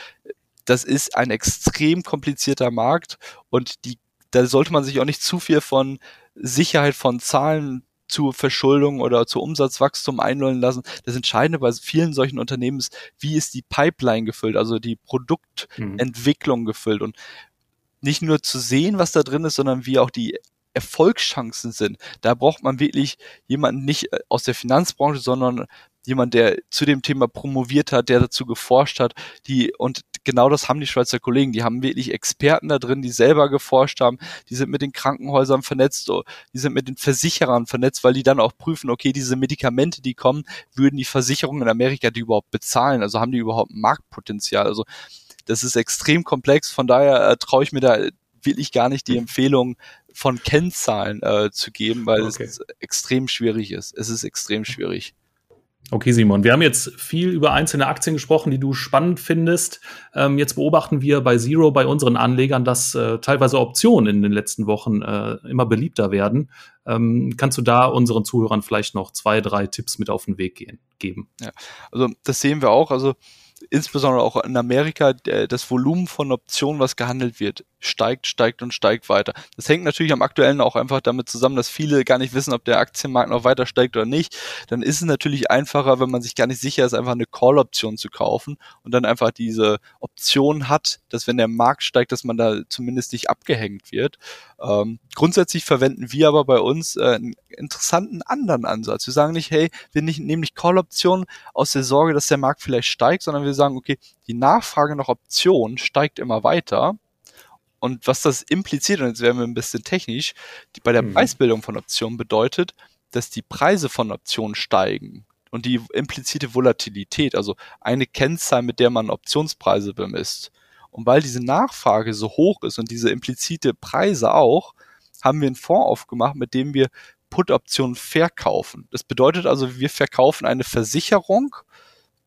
das ist ein extrem komplizierter Markt und die, da sollte man sich auch nicht zu viel von Sicherheit von Zahlen zu Verschuldung oder zu Umsatzwachstum einlullen lassen. Das Entscheidende bei vielen solchen Unternehmen ist, wie ist die Pipeline gefüllt, also die Produktentwicklung mhm. gefüllt und nicht nur zu sehen, was da drin ist, sondern wie auch die Erfolgschancen sind. Da braucht man wirklich jemanden nicht äh, aus der Finanzbranche, sondern jemand, der zu dem Thema promoviert hat, der dazu geforscht hat, die und genau das haben die Schweizer Kollegen. Die haben wirklich Experten da drin, die selber geforscht haben. Die sind mit den Krankenhäusern vernetzt, die sind mit den Versicherern vernetzt, weil die dann auch prüfen, okay, diese Medikamente, die kommen, würden die Versicherungen in Amerika die überhaupt bezahlen? Also haben die überhaupt Marktpotenzial? Also das ist extrem komplex. Von daher äh, traue ich mir da wirklich gar nicht die Empfehlung von Kennzahlen äh, zu geben, weil okay. es extrem schwierig ist. Es ist extrem schwierig. Okay, Simon, wir haben jetzt viel über einzelne Aktien gesprochen, die du spannend findest. Ähm, jetzt beobachten wir bei Zero, bei unseren Anlegern, dass äh, teilweise Optionen in den letzten Wochen äh, immer beliebter werden. Ähm, kannst du da unseren Zuhörern vielleicht noch zwei, drei Tipps mit auf den Weg gehen, geben? Ja, also das sehen wir auch. Also insbesondere auch in Amerika, das Volumen von Optionen, was gehandelt wird, steigt, steigt und steigt weiter. Das hängt natürlich am aktuellen auch einfach damit zusammen, dass viele gar nicht wissen, ob der Aktienmarkt noch weiter steigt oder nicht. Dann ist es natürlich einfacher, wenn man sich gar nicht sicher ist, einfach eine Call-Option zu kaufen und dann einfach diese Option hat, dass wenn der Markt steigt, dass man da zumindest nicht abgehängt wird. Ähm, grundsätzlich verwenden wir aber bei uns äh, einen interessanten anderen Ansatz. Wir sagen nicht, hey, wir nicht, nehmen nicht Call-Optionen aus der Sorge, dass der Markt vielleicht steigt, sondern wir sagen, okay, die Nachfrage nach Optionen steigt immer weiter und was das impliziert, und jetzt werden wir ein bisschen technisch, die, bei der mhm. Preisbildung von Optionen bedeutet, dass die Preise von Optionen steigen. und die implizite Volatilität, also eine Kennzahl, mit der man Optionspreise bemisst. Und weil diese Nachfrage so hoch ist und diese implizite Preise auch, haben wir einen Fonds aufgemacht, mit dem wir Put-Optionen verkaufen. Das bedeutet also, wir verkaufen eine Versicherung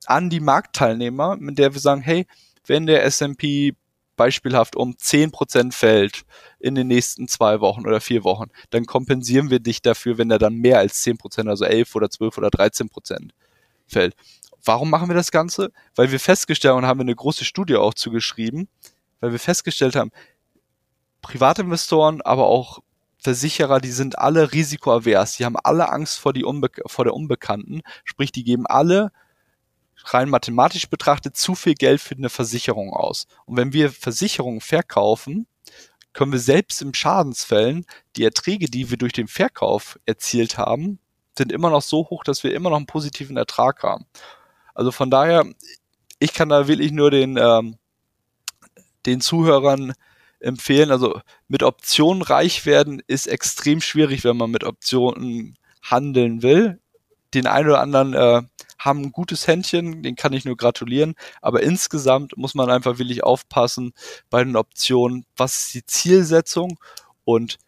an die Marktteilnehmer, mit der wir sagen, hey, wenn der S&P beispielhaft um 10% fällt in den nächsten zwei Wochen oder vier Wochen, dann kompensieren wir dich dafür, wenn er dann mehr als 10%, also 11 oder 12 oder 13% fällt. Warum machen wir das Ganze? Weil wir festgestellt haben, haben wir eine große Studie auch zugeschrieben, weil wir festgestellt haben, Privatinvestoren, aber auch Versicherer, die sind alle risikoavers, die haben alle Angst vor, die Unbe vor der Unbekannten, sprich, die geben alle rein mathematisch betrachtet zu viel Geld für eine Versicherung aus. Und wenn wir Versicherungen verkaufen, können wir selbst im Schadensfällen die Erträge, die wir durch den Verkauf erzielt haben, sind immer noch so hoch, dass wir immer noch einen positiven Ertrag haben. Also von daher, ich kann da wirklich nur den, ähm, den Zuhörern empfehlen, also mit Optionen reich werden ist extrem schwierig, wenn man mit Optionen handeln will. Den einen oder anderen äh, haben ein gutes Händchen, den kann ich nur gratulieren. Aber insgesamt muss man einfach wirklich aufpassen bei den Optionen, was ist die Zielsetzung und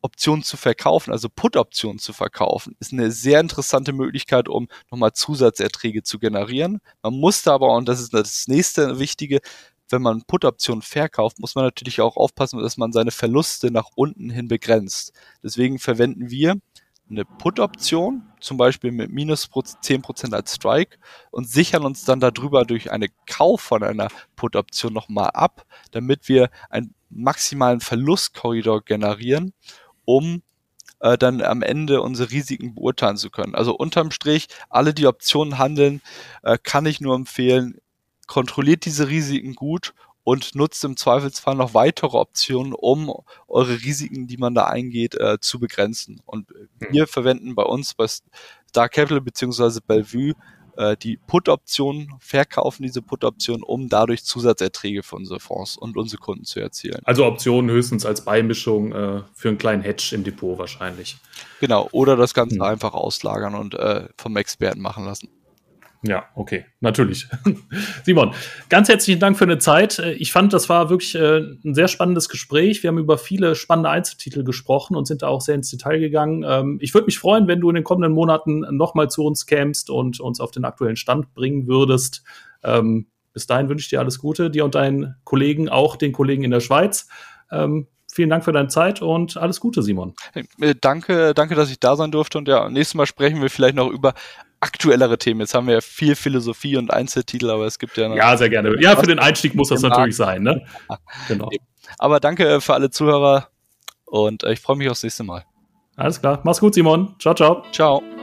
Optionen zu verkaufen, also Put-Optionen zu verkaufen, ist eine sehr interessante Möglichkeit, um nochmal Zusatzerträge zu generieren. Man muss da aber, und das ist das nächste Wichtige, wenn man Put-Optionen verkauft, muss man natürlich auch aufpassen, dass man seine Verluste nach unten hin begrenzt. Deswegen verwenden wir eine Put-Option, zum Beispiel mit minus 10% als Strike und sichern uns dann darüber durch einen Kauf von einer Put-Option nochmal ab, damit wir einen maximalen Verlustkorridor generieren, um äh, dann am Ende unsere Risiken beurteilen zu können. Also unterm Strich, alle die Optionen handeln, äh, kann ich nur empfehlen, kontrolliert diese Risiken gut und nutzt im Zweifelsfall noch weitere Optionen, um eure Risiken, die man da eingeht, äh, zu begrenzen. Und wir mhm. verwenden bei uns bei Star Capital beziehungsweise Bellevue äh, die Put-Option, verkaufen diese Put-Option, um dadurch Zusatzerträge für unsere Fonds und unsere Kunden zu erzielen. Also Optionen höchstens als Beimischung äh, für einen kleinen Hedge im Depot wahrscheinlich. Genau, oder das Ganze hm. einfach auslagern und äh, vom Experten machen lassen. Ja, okay, natürlich. [LAUGHS] Simon, ganz herzlichen Dank für eine Zeit. Ich fand, das war wirklich äh, ein sehr spannendes Gespräch. Wir haben über viele spannende Einzeltitel gesprochen und sind da auch sehr ins Detail gegangen. Ähm, ich würde mich freuen, wenn du in den kommenden Monaten nochmal zu uns kämst und uns auf den aktuellen Stand bringen würdest. Ähm, bis dahin wünsche ich dir alles Gute, dir und deinen Kollegen, auch den Kollegen in der Schweiz. Ähm, vielen Dank für deine Zeit und alles Gute, Simon. Äh, danke, danke, dass ich da sein durfte. Und ja, nächstes Mal sprechen wir vielleicht noch über aktuellere Themen. Jetzt haben wir ja viel Philosophie und Einzeltitel, aber es gibt ja noch. Ja, sehr gerne. Ja, für den Einstieg muss das natürlich sein, ne? [LAUGHS] Genau. Aber danke für alle Zuhörer und äh, ich freue mich aufs nächste Mal. Alles klar. Mach's gut, Simon. Ciao, ciao. Ciao.